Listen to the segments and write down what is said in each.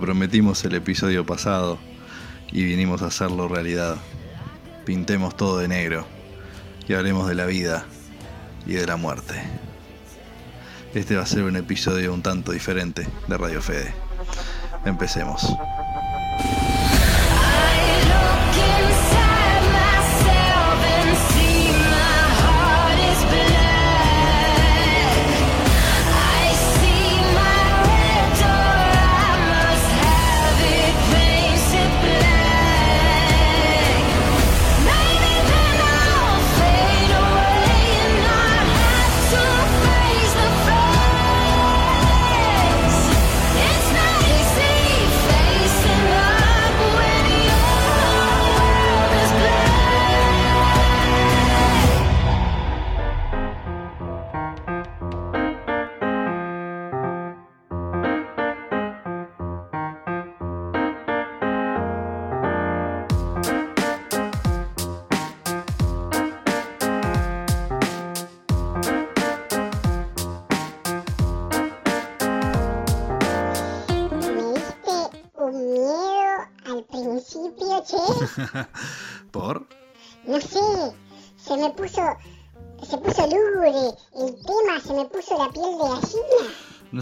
Prometimos el episodio pasado y vinimos a hacerlo realidad. Pintemos todo de negro y hablemos de la vida y de la muerte. Este va a ser un episodio un tanto diferente de Radio Fede. Empecemos.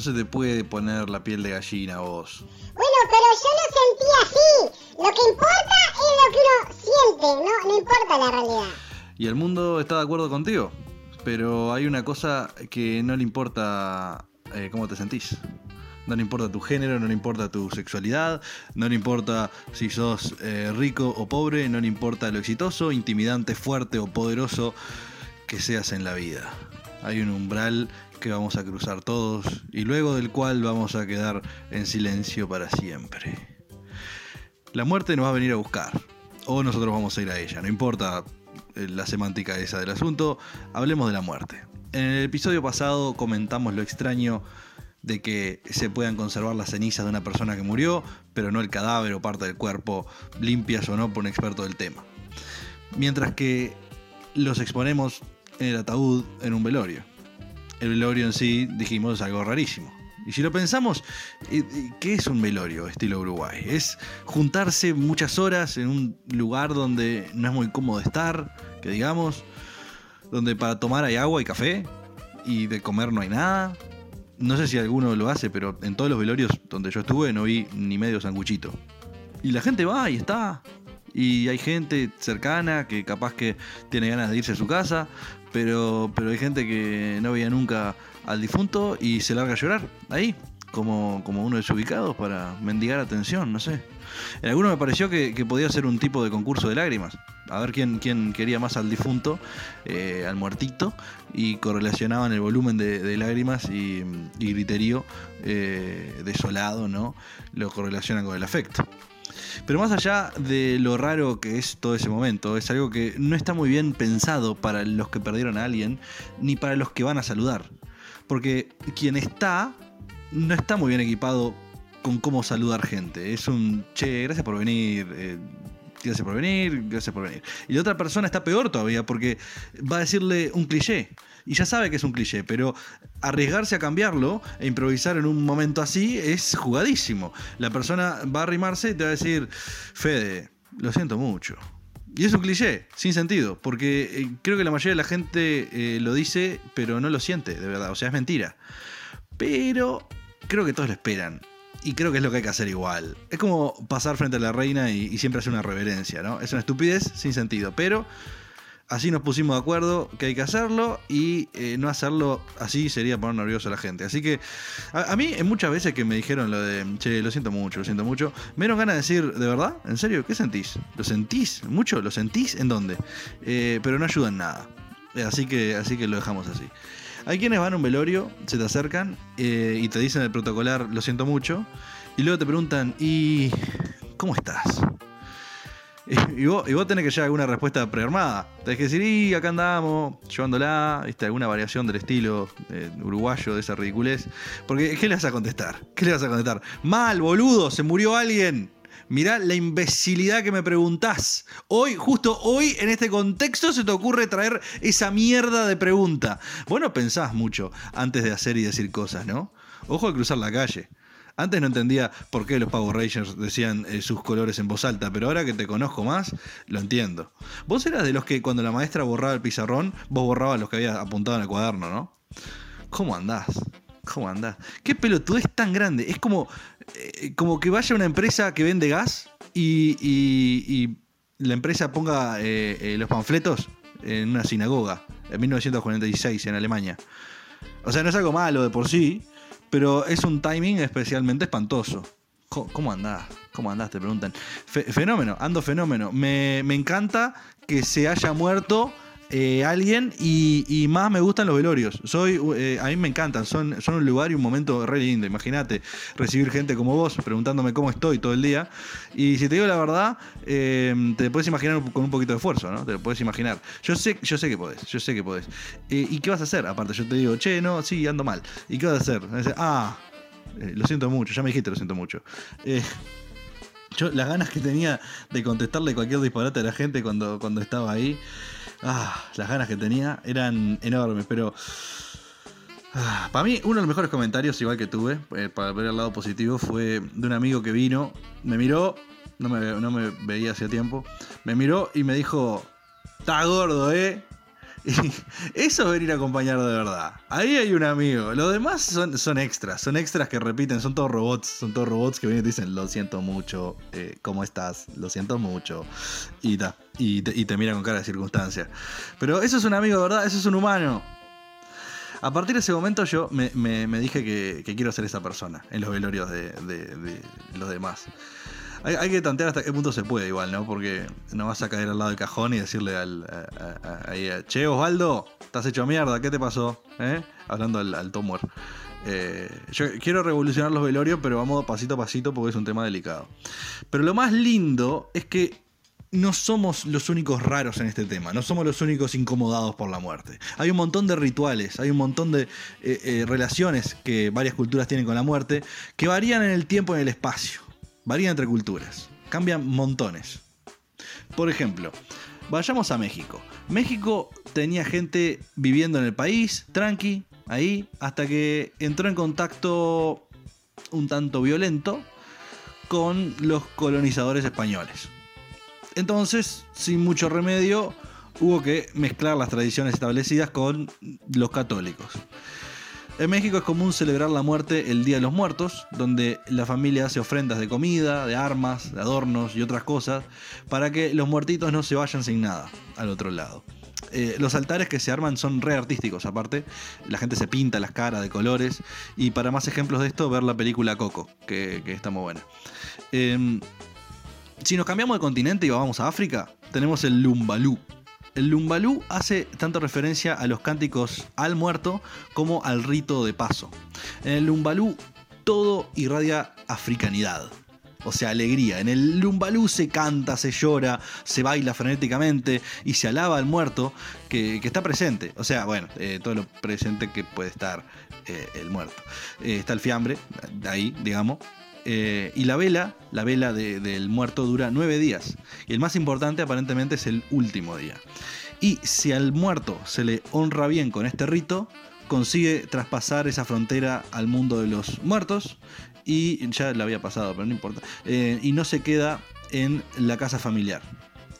Se te puede poner la piel de gallina vos. Bueno, pero yo lo sentí así. Lo que importa es lo que uno siente, no, no importa la realidad. Y el mundo está de acuerdo contigo. Pero hay una cosa que no le importa eh, cómo te sentís. No le importa tu género, no le importa tu sexualidad, no le importa si sos eh, rico o pobre, no le importa lo exitoso, intimidante, fuerte o poderoso que seas en la vida. Hay un umbral que vamos a cruzar todos y luego del cual vamos a quedar en silencio para siempre. La muerte nos va a venir a buscar, o nosotros vamos a ir a ella, no importa eh, la semántica esa del asunto, hablemos de la muerte. En el episodio pasado comentamos lo extraño de que se puedan conservar las cenizas de una persona que murió, pero no el cadáver o parte del cuerpo, limpias o no por un experto del tema. Mientras que los exponemos en el ataúd en un velorio. El velorio en sí, dijimos, algo rarísimo. Y si lo pensamos, eh, eh, ¿qué es un velorio estilo Uruguay? Es juntarse muchas horas en un lugar donde no es muy cómodo estar, que digamos, donde para tomar hay agua y café, y de comer no hay nada. No sé si alguno lo hace, pero en todos los velorios donde yo estuve no vi ni medio sanguchito. Y la gente va y está. Y hay gente cercana que capaz que tiene ganas de irse a su casa, pero, pero hay gente que no veía nunca al difunto y se larga a llorar ahí, como, como uno desubicado para mendigar atención, no sé. En alguno me pareció que, podía ser un tipo de concurso de lágrimas. A ver quién, quién quería más al difunto, eh, al muertito, y correlacionaban el volumen de, de lágrimas y, y griterío eh, desolado, ¿no? Lo correlacionan con el afecto. Pero más allá de lo raro que es todo ese momento, es algo que no está muy bien pensado para los que perdieron a alguien, ni para los que van a saludar. Porque quien está, no está muy bien equipado con cómo saludar gente. Es un, che, gracias por venir, eh, gracias por venir, gracias por venir. Y la otra persona está peor todavía porque va a decirle un cliché. Y ya sabe que es un cliché, pero arriesgarse a cambiarlo e improvisar en un momento así es jugadísimo. La persona va a arrimarse y te va a decir, Fede, lo siento mucho. Y es un cliché, sin sentido, porque eh, creo que la mayoría de la gente eh, lo dice, pero no lo siente, de verdad, o sea, es mentira. Pero creo que todos lo esperan. y creo que es lo que hay que hacer igual. Es como pasar frente a la reina y, y siempre hacer una reverencia, ¿no? Es una estupidez sin sentido, pero así nos pusimos de acuerdo que hay que hacerlo y eh, no hacerlo así sería poner nervioso a la gente. Así que a, a mí en muchas veces que me dijeron lo de, che, lo siento mucho, lo siento mucho, me dieron ganas de decir, ¿de verdad? ¿En serio? ¿Qué sentís? ¿Lo sentís mucho? ¿Lo sentís? ¿En dónde? Eh, pero no ayuda en nada. Eh, Así que, así que lo dejamos así. Hay quienes van a un velorio, se te acercan eh, y te dicen el protocolar, lo siento mucho, y luego te preguntan, ¿y cómo estás? Y vos, tenés que llevar alguna respuesta prearmada. Tenés que decir, y acá andamos, llevándola, ¿viste? alguna variación del estilo eh, uruguayo de esa ridiculez. Porque, ¿qué le vas a contestar? ¿Qué le vas a contestar? Mal, boludo, se murió alguien. Mirá la imbecilidad que me preguntás. Hoy, justo hoy, en este contexto, se te ocurre traer esa mierda de pregunta. Vos no pensás mucho antes de hacer y decir cosas, ¿no? Ojo de cruzar la calle. Antes no entendía por qué los Power Rangers decían eh, sus colores en voz alta, pero ahora que te conozco más, lo entiendo. Vos eras de los que cuando la maestra borraba el pizarrón, vos borrabas los que habías apuntado en el cuaderno, ¿no? ¿Cómo andás? ¿Cómo andás? ¿Qué pelotudez tan grande? Es como, eh, como que vaya una empresa que vende gas y, y- la empresa ponga eh, los panfletos en una sinagoga en 1946 en Alemania. O sea, no es algo malo de por sí, pero es un timing especialmente espantoso. ¿Cómo andás? ¿Cómo andás? Te preguntan. Fe- fenómeno, ando fenómeno. Me, me encanta que se haya muerto eh, alguien y, más me gustan los velorios. Soy, eh, a mí me encantan, son, son un lugar y un momento re lindo. Imagínate recibir gente como vos preguntándome cómo estoy todo el día. Y si te digo la verdad, eh, te puedes imaginar con un poquito de esfuerzo, ¿no? Te lo puedes imaginar. Yo sé, yo sé que podés, yo sé que podés. Eh, ¿Y qué vas a hacer? Aparte, yo te digo, che, no, sí, ando mal. ¿Y qué vas a hacer? Ah, lo siento mucho, ya me dijiste, lo siento mucho. Yo, las ganas que tenía de contestarle cualquier disparate a la gente cuando, cuando estaba ahí, ah, las ganas que tenía eran enormes, pero. ah, para mí, uno de los mejores comentarios, igual que tuve, eh, para ver el lado positivo, fue de un amigo que vino, me miró, no me, no me veía hacía tiempo, me miró y me dijo: Está gordo, ¿eh? Y eso es venir a acompañar de verdad. Ahí hay un amigo. Los demás son, extras, son extras que repiten, son todos robots, son todos robots que vienen y te dicen, lo siento mucho, eh, ¿cómo estás? Lo siento mucho. Y, y, te, y miran con cara de circunstancia. Pero eso es un amigo de verdad, eso es un humano. A partir de ese momento yo me, dije que, quiero ser esa persona en los velorios de- de los demás. Hay, que tantear hasta qué punto se puede igual, ¿no? Porque no vas a caer al lado del cajón y decirle al, a- a- a- Che, Osvaldo, estás hecho mierda, ¿qué te pasó? ¿Eh? Hablando al, al Tom Ware. Eh, yo quiero revolucionar los velorios, pero vamos pasito a pasito porque es un tema delicado. Pero lo más lindo es que no somos los únicos raros en este tema, no somos los únicos incomodados por la muerte. Hay un montón de rituales, hay un montón de eh, relaciones que varias culturas tienen con la muerte que varían en el tiempo y en el espacio. Varían entre culturas, cambian montones. Por ejemplo, vayamos a México. México tenía gente viviendo en el país, tranqui, ahí, hasta que entró en contacto un tanto violento con los colonizadores españoles. Entonces, sin mucho remedio, hubo que mezclar las tradiciones establecidas con los católicos. En México es común celebrar la muerte el Día de los Muertos, donde la familia hace ofrendas de comida, de armas, de adornos y otras cosas, para que los muertitos no se vayan sin nada al otro lado. Eh, los altares que se arman son re artísticos, aparte, la gente se pinta las caras de colores, y para más ejemplos de esto, ver la película Coco, que, está muy buena. Em, si nos cambiamos de continente y vamos a África, tenemos el Lumbalú. El Lumbalú hace tanto referencia a los cánticos al muerto como al rito de paso. En el Lumbalú todo irradia africanidad. O sea, alegría. En el Lumbalú se canta, se llora, se baila frenéticamente y se alaba al muerto que, está presente. O sea, bueno, eh, todo lo presente que puede estar eh, el muerto. Eh, está el fiambre, ahí, digamos. Eh, y la vela, la vela de- del muerto dura nueve días. Y el más importante aparentemente es el último día. Y si al muerto se le honra bien con este rito, consigue traspasar esa frontera al mundo de los muertos. Y ya le había pasado, pero no importa. Eh, y no se queda en la casa familiar.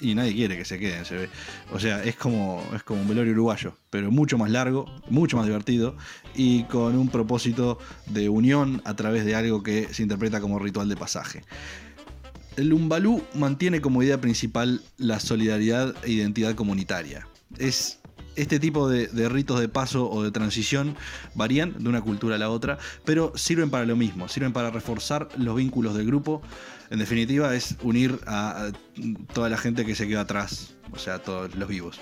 Y nadie quiere que se queden, se ve. O sea, es como, es como un velorio uruguayo, pero mucho más largo, mucho más divertido y con un propósito de unión a través de algo que se interpreta como ritual de pasaje. El Umbalú mantiene como idea principal la solidaridad e identidad comunitaria. Es este tipo de, de ritos de paso o de transición varían de una cultura a la otra, pero sirven para lo mismo, sirven para reforzar los vínculos del grupo. En definitiva, es unir a, toda la gente que se queda atrás, o sea, todos los vivos.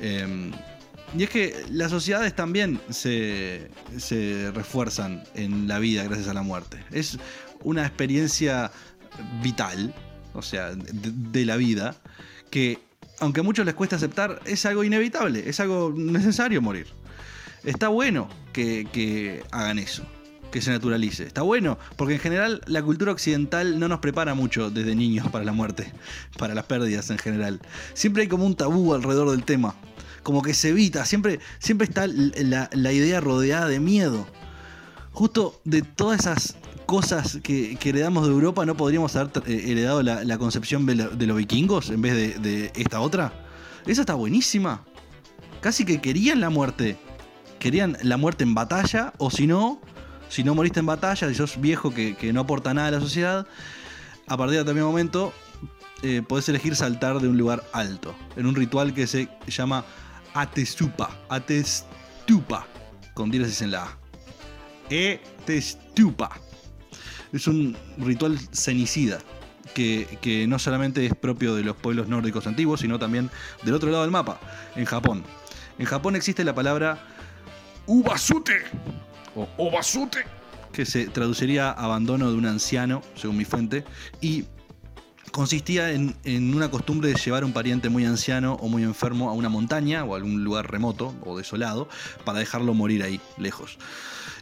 Eh, y es que las sociedades también se, refuerzan en la vida gracias a la muerte. Es una experiencia vital, o sea, de, la vida, que aunque a muchos les cuesta aceptar, es algo inevitable, es algo necesario morir. Está bueno que hagan eso, que se naturalice. Está bueno, porque en general la cultura occidental no nos prepara mucho desde niños para la muerte, para las pérdidas en general. Siempre hay como un tabú alrededor del tema, como que se evita, siempre, siempre está la, la idea rodeada de miedo. Justo de todas esas cosas que, que heredamos de Europa, ¿no podríamos haber eh, heredado la, la concepción de, los vikingos en vez de, de esta otra? Esa está buenísima. Casi que querían la muerte. Querían la muerte en batalla, o si no, si no moriste en batalla, si sos viejo que, que no aporta nada a la sociedad, a partir de determinado momento eh, podés elegir saltar de un lugar alto, en un ritual que se llama Atestupa. Atestupa, con diéresis en la A. Etestupa. Es un ritual cenicida. Que, que no solamente es propio de los pueblos nórdicos antiguos, sino también del otro lado del mapa, en Japón. En Japón existe la palabra Ubasute o Obasute, que se traduciría abandono de un anciano, según mi fuente, y consistía en, en una costumbre de llevar a un pariente muy anciano o muy enfermo a una montaña o a algún lugar remoto o desolado para dejarlo morir ahí, lejos.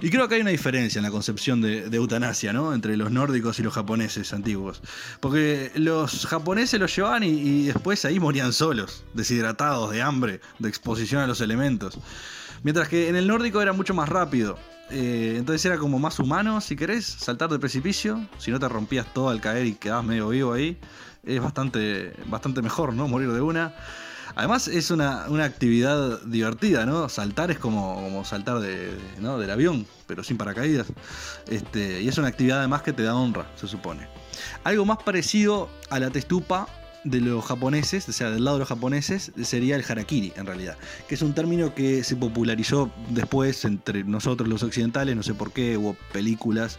Y creo que hay una diferencia en la concepción de, de eutanasia, ¿no? Entre los nórdicos y los japoneses antiguos. Porque los japoneses los llevaban y, y después ahí morían solos, deshidratados, de hambre, de exposición a los elementos. Mientras que en el nórdico era mucho más rápido. Eh, entonces era como más humano, si querés, saltar del precipicio. Si no te rompías todo al caer y quedabas medio vivo ahí. Es bastante, bastante mejor, ¿no? Morir de una. Además es una, una actividad divertida, ¿no? Saltar es como, como saltar de, de- ¿no? del avión, pero sin paracaídas. Este, y es una actividad además que te da honra, se supone. Algo más parecido a la testupa de los japoneses, o sea, del lado de los japoneses, sería el harakiri, en realidad, que es un término que se popularizó después entre nosotros los occidentales, no sé por qué, hubo películas,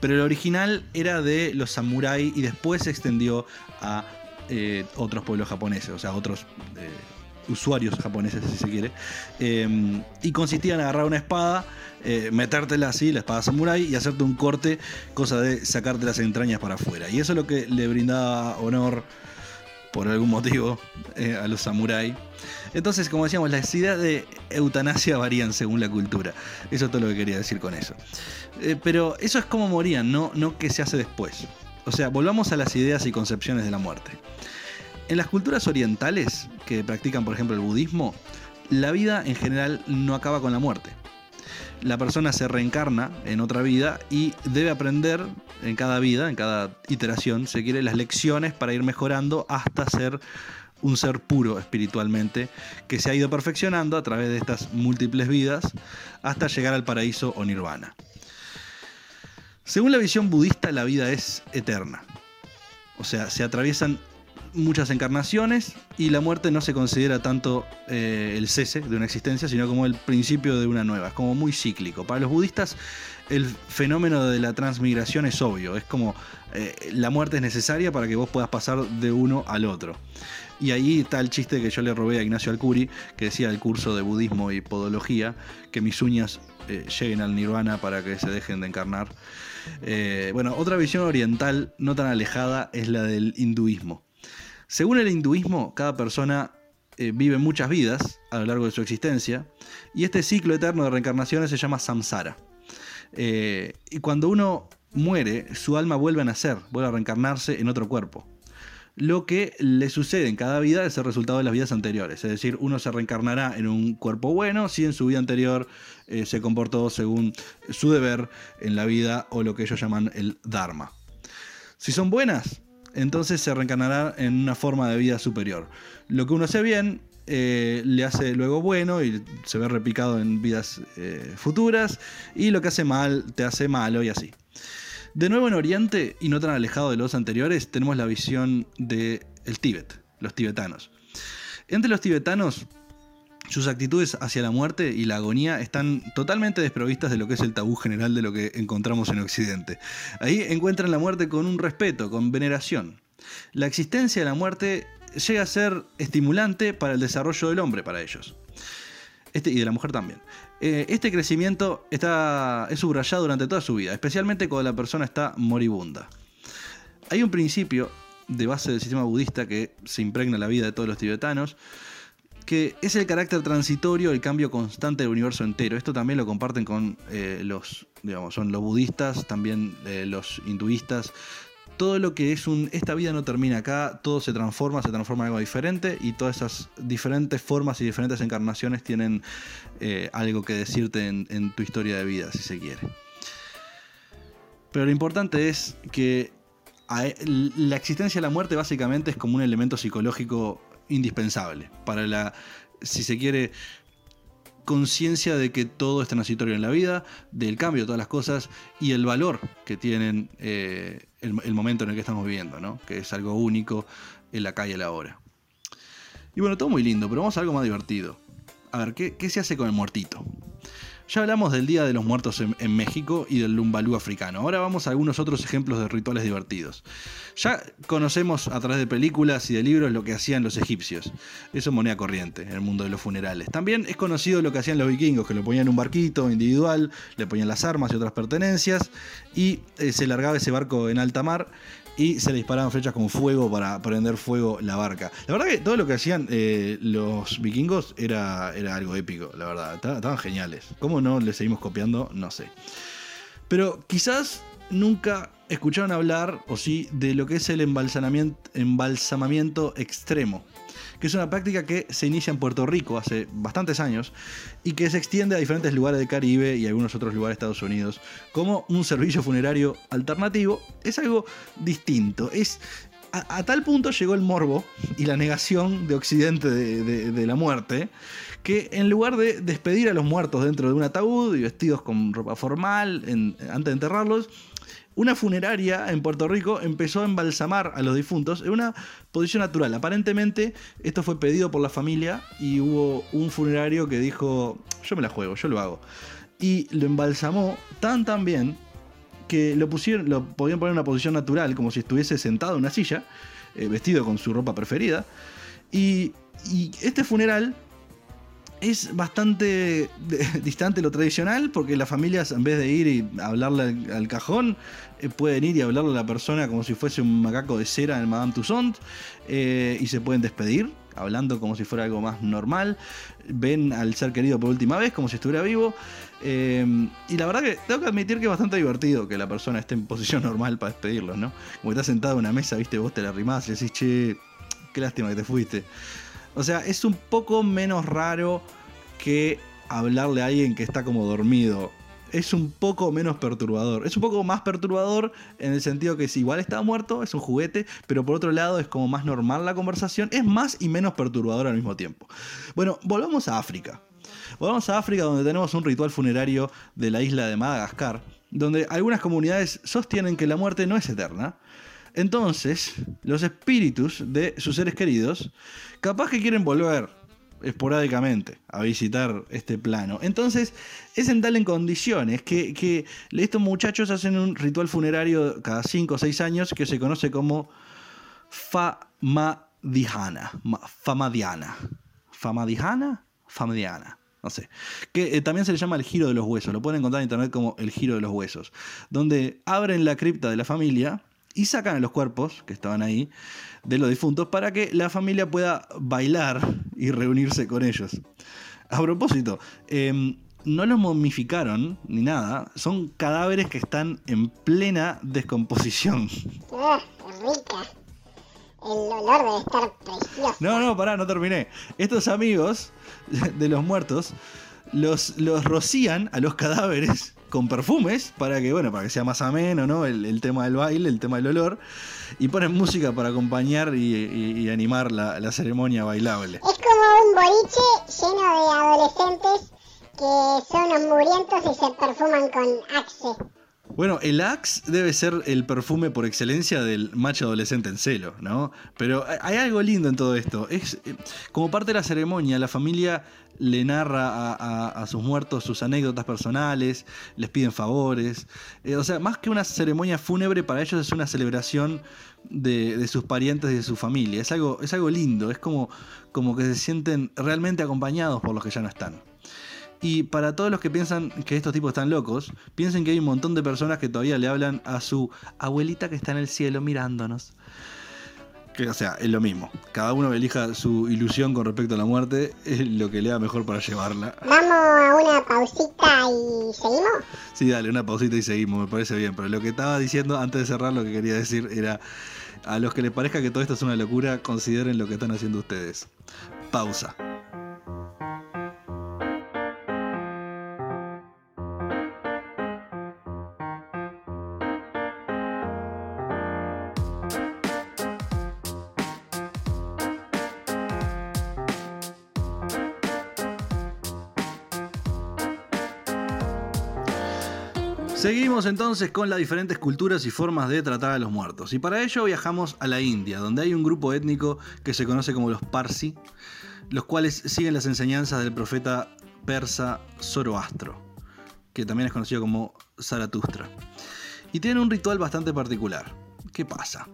pero el original era de los samuráis y después se extendió a eh, otros pueblos japoneses, o sea, otros eh, usuarios japoneses, si se quiere, eh, y consistía en agarrar una espada, metértela así, la espada samurái, y hacerte un corte, cosa de sacarte las entrañas para afuera. Y eso es lo que le brindaba honor por algún motivo eh, a los samuráis. Entonces, como decíamos, las ideas de eutanasia varían según la cultura. Eso es todo lo que quería decir con eso. Eh, pero eso es como morían, no, no qué se hace después. O sea, volvamos a las ideas y concepciones de la muerte. En las culturas orientales, que practican por ejemplo el budismo, la vida en general no acaba con la muerte. La persona se reencarna en otra vida y debe aprender en cada vida, en cada iteración, se quiere las lecciones para ir mejorando hasta ser un ser puro espiritualmente que se ha ido perfeccionando a través de estas múltiples vidas hasta llegar al paraíso o nirvana. Según la visión budista, la vida es eterna. O sea, se atraviesan muchas encarnaciones y la muerte no se considera tanto eh, el cese de una existencia, sino como el principio de una nueva. Es como muy cíclico. Para los budistas, el fenómeno de la transmigración es obvio. Es como eh, la muerte es necesaria para que vos puedas pasar de uno al otro. Y ahí está el chiste que yo le robé a Ignacio Alcuri, que decía el curso de budismo y podología, que mis uñas eh, lleguen al nirvana para que se dejen de encarnar. Bueno, otra visión oriental no tan alejada es la del hinduismo. Según el hinduismo, cada persona eh, vive muchas vidas a lo largo de su existencia, y este ciclo eterno de reencarnaciones se llama samsara. Eh, y cuando uno muere, su alma vuelve a nacer, vuelve a reencarnarse en otro cuerpo. Lo que le sucede en cada vida es el resultado de las vidas anteriores. Es decir, uno se reencarnará en un cuerpo bueno si en su vida anterior eh, se comportó según su deber en la vida o lo que ellos llaman el Dharma. Si son buenas, entonces se reencarnará en una forma de vida superior. Lo que uno hace bien eh, le hace luego bueno y se ve replicado en vidas eh, futuras, y lo que hace mal te hace malo y así. De nuevo en Oriente, y no tan alejado de los anteriores, tenemos la visión del el Tíbet, los tibetanos. Entre los tibetanos, sus actitudes hacia la muerte y la agonía están totalmente desprovistas de lo que es el tabú general de lo que encontramos en Occidente. Ahí encuentran la muerte con un respeto, con veneración. La existencia de la muerte llega a ser estimulante para el desarrollo del hombre, para ellos. Este, y de la mujer también. Eh, este crecimiento está, es subrayado durante toda su vida, especialmente cuando la persona está moribunda. Hay un principio de base del sistema budista que se impregna en la vida de todos los tibetanos, que es el carácter transitorio, el cambio constante del universo entero. Esto también lo comparten con eh, los, digamos, son los budistas, también eh, los hinduistas. Todo lo que es un, esta vida no termina acá, todo se transforma, se transforma en algo diferente y todas esas diferentes formas y diferentes encarnaciones tienen eh, algo que decirte en, en tu historia de vida, si se quiere. Pero lo importante es que a- la existencia de la muerte básicamente es como un elemento psicológico indispensable para la, si se quiere, conciencia de que todo es transitorio en la vida, del cambio de todas las cosas y el valor que tienen eh, el, momento en el que estamos viviendo, ¿no? que es algo único en la calle a la hora. Y bueno, todo muy lindo, pero vamos a algo más divertido. A ver, ¿qué, qué se hace con el muertito? Ya hablamos del Día de los Muertos en, México y del Lumbalú africano. Ahora vamos a algunos otros ejemplos de rituales divertidos. Ya conocemos a través de películas y de libros lo que hacían los egipcios. Eso es moneda corriente en el mundo de los funerales. También es conocido lo que hacían los vikingos, que lo ponían en un barquito individual, le ponían las armas y otras pertenencias y eh, se largaba ese barco en alta mar y se le disparaban flechas con fuego para prender fuego la barca. La verdad que todo lo que hacían eh, los vikingos era, era algo épico, la verdad. Estaban, estaban geniales. ¿Cómo no le seguimos copiando? No sé. Pero quizás nunca escucharon hablar, o sí, de lo que es el embalsamamiento, embalsamamiento extremo, que es una práctica que se inicia en Puerto Rico hace bastantes años y que se extiende a diferentes lugares del Caribe y algunos otros lugares de Estados Unidos como un servicio funerario alternativo. Es algo distinto. Es, a, tal punto llegó el morbo y la negación de Occidente de, la muerte que en lugar de despedir a los muertos dentro de un ataúd y vestidos con ropa formal antes de enterrarlos, una funeraria en Puerto Rico empezó a embalsamar a los difuntos en una posición natural. Aparentemente esto fue pedido por la familia y hubo un funerario que dijo, yo me la juego, yo lo hago. Y lo embalsamó tan tan bien que lo pusieron, lo podían poner en una posición natural, como si estuviese sentado en una silla, eh, vestido con su ropa preferida. Y, este funeral es bastante distante de lo tradicional porque las familias en vez de ir y hablarle al, cajón eh, pueden ir y hablarle a la persona como si fuese un macaco de cera en Madame Tussauds eh, y se pueden despedir hablando como si fuera algo más normal ven al ser querido por última vez como si estuviera vivo eh, y la verdad que tengo que admitir que es bastante divertido que la persona esté en posición normal para despedirlos ¿no? como que estás sentado en una mesa viste vos te la arrimás y decís che qué lástima que te fuiste o sea, es un poco menos raro que hablarle a alguien que está como dormido. Es un poco menos perturbador. Es un poco más perturbador en el sentido que si igual está muerto, es un juguete, pero por otro lado es como más normal la conversación. Es más y menos perturbador al mismo tiempo. Bueno, volvamos a África. Volvamos a África donde tenemos un ritual funerario de la isla de Madagascar, donde algunas comunidades sostienen que la muerte no es eterna. Entonces, los espíritus de sus seres queridos, capaz que quieren volver esporádicamente a visitar este plano. Entonces, es en tal en condiciones que, estos muchachos hacen un ritual funerario cada 5 o 6 años que se conoce como Famadihana. Ma- Famadiana. ¿Famadihana? No sé. Que eh, también se le llama el giro de los huesos. Lo pueden encontrar en internet como el giro de los huesos. Donde abren la cripta de la familia y sacan a los cuerpos que estaban ahí de los difuntos para que la familia pueda bailar y reunirse con ellos. A propósito, em, no los momificaron ni nada, son cadáveres que están en plena descomposición. El olor debe estar precioso. No, no, pará, no terminé. Estos amigos de los muertos los, los rocían a los cadáveres con perfumes para que, bueno, para que sea más ameno, ¿no? El, el tema del baile, el tema del olor. Y ponen música para acompañar y, y- y animar la, la ceremonia bailable. Es como un boliche lleno de adolescentes que son murientos y se perfuman con Axe. Bueno, el Axe debe ser el perfume por excelencia del macho adolescente en celo, ¿no? Pero hay- algo lindo en todo esto. Es eh, como parte de la ceremonia, la familia le narra a, sus muertos sus anécdotas personales, les piden favores. Eh, o sea, más que una ceremonia fúnebre, para ellos es una celebración de, de sus parientes y de su familia. Es algo, es algo lindo, es como, como que se sienten realmente acompañados por los que ya no están. Y para todos los que piensan que estos tipos están locos, piensen que hay un montón de personas que todavía le hablan a su abuelita que está en el cielo mirándonos. Que, o sea, es lo mismo. Cada uno elija su ilusión con respecto a la muerte, es lo que le da mejor para llevarla. Vamos a una pausita y seguimos. Sí, dale, una pausita y seguimos, me parece bien. Pero lo que estaba diciendo antes de cerrar, lo que quería decir era, a los que les parezca que todo esto es una locura, consideren lo que están haciendo ustedes. Pausa. Entonces con las diferentes culturas y formas de tratar a los muertos. Y para ello viajamos a la India, donde hay un grupo étnico que se conoce como los Parsi, los cuales siguen las enseñanzas del profeta persa Zoroastro, que también es conocido como Zaratustra. Y tienen un ritual bastante particular. ¿Qué pasa?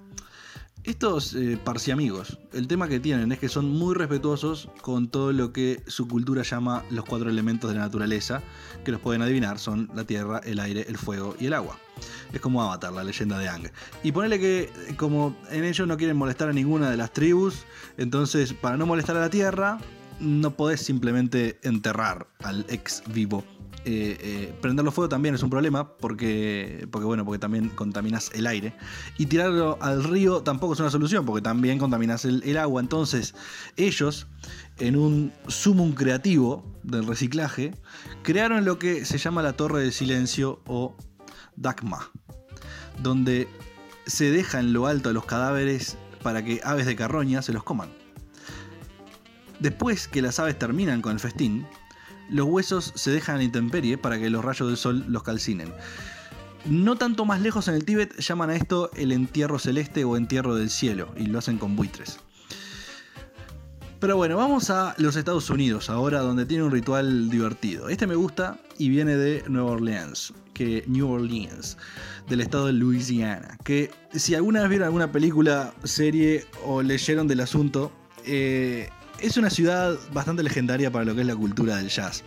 Estos eh, parsi amigos, el tema que tienen es que son muy respetuosos con todo lo que su cultura llama los cuatro elementos de la naturaleza, que los pueden adivinar, son la tierra, el aire, el fuego y el agua. Es como Avatar, la leyenda de Ang. Y ponele que, como en ellos no quieren molestar a ninguna de las tribus, entonces para no molestar a la tierra, no podés simplemente enterrar al ex vivo. Eh, eh, prenderlo fuego también es un problema porque, porque bueno, porque también contaminas el aire. Y tirarlo al río tampoco es una solución porque también contaminas el, agua. Entonces, ellos, en un sumum creativo del reciclaje, crearon lo que se llama la torre de silencio o Dagma, donde se deja en lo alto a los cadáveres para que aves de carroña se los coman. Después que las aves terminan con el festín, los huesos se dejan a intemperie para que los rayos del sol los calcinen. No tanto más lejos en el Tíbet llaman a esto el entierro celeste o entierro del cielo y lo hacen con buitres. Pero bueno, vamos a los Estados Unidos ahora donde tiene un ritual divertido. Este me gusta y viene de Nueva Orleans, que New Orleans, del estado de Louisiana. Que si alguna vez vieron alguna película, serie o leyeron del asunto, eh, es una ciudad bastante legendaria para lo que es la cultura del jazz.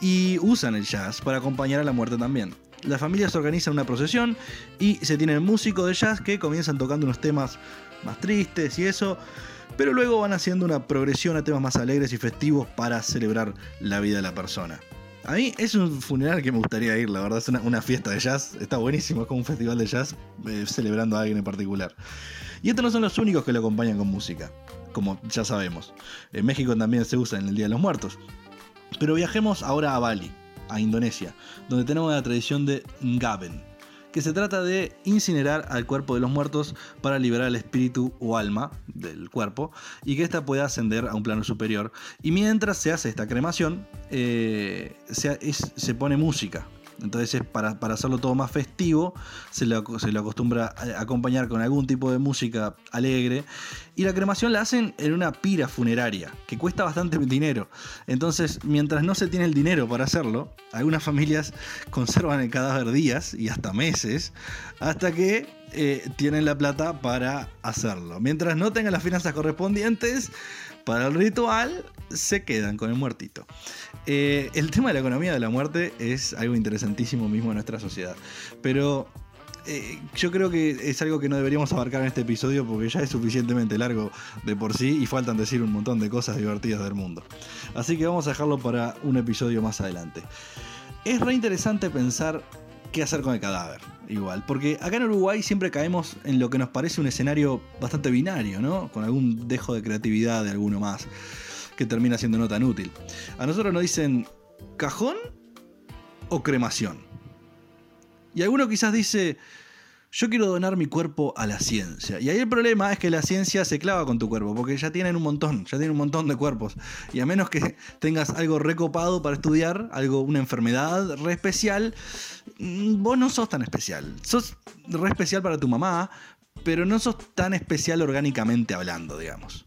Y usan el jazz para acompañar a la muerte también. Las familias organizan una procesión y se tienen músicos de jazz que comienzan tocando unos temas más tristes y eso, pero luego van haciendo una progresión a temas más alegres y festivos para celebrar la vida de la persona. A mí es un funeral que me gustaría ir, la verdad, es una, fiesta de jazz, está buenísimo, es como un festival de jazz eh, celebrando a alguien en particular. Y estos no son los únicos que lo acompañan con música, como ya sabemos. En México también se usa en el Día de los Muertos. Pero viajemos ahora a Bali, a Indonesia, donde tenemos la tradición de Ngaben, que se trata de incinerar al cuerpo de los muertos para liberar el espíritu o alma del cuerpo y que ésta pueda ascender a un plano superior. Y mientras se hace esta cremación, eh, se, pone música. Entonces, es para, para hacerlo todo más festivo, se lo, se acostumbra acompañar con algún tipo de música alegre. Y la cremación la hacen en una pira funeraria, que cuesta bastante dinero. Entonces, mientras no se tiene el dinero para hacerlo, algunas familias conservan el cadáver días y hasta meses, hasta que eh, tienen la plata para hacerlo. Mientras no tengan las finanzas correspondientes para el ritual, se quedan con el muertito. Eh, el tema de la economía de la muerte es algo interesantísimo mismo en nuestra sociedad. Pero eh, yo creo que es algo que no deberíamos abarcar en este episodio porque ya es suficientemente largo de por sí y faltan decir un montón de cosas divertidas del mundo. Así que vamos a dejarlo para un episodio más adelante. Es re interesante pensar qué hacer con el cadáver, igual, porque acá en Uruguay siempre caemos en lo que nos parece un escenario bastante binario, ¿no? Con algún dejo de creatividad de alguno más que termina siendo no tan útil. A nosotros nos dicen cajón o cremación. Y alguno quizás dice, yo quiero donar mi cuerpo a la ciencia. Y ahí el problema es que la ciencia se clava con tu cuerpo, porque ya tienen un montón, ya tienen un montón de cuerpos. Y a menos que tengas algo recopado para estudiar, algo, una enfermedad re especial, mm, vos no sos tan especial. Sos re especial para tu mamá, pero no sos tan especial orgánicamente hablando, digamos.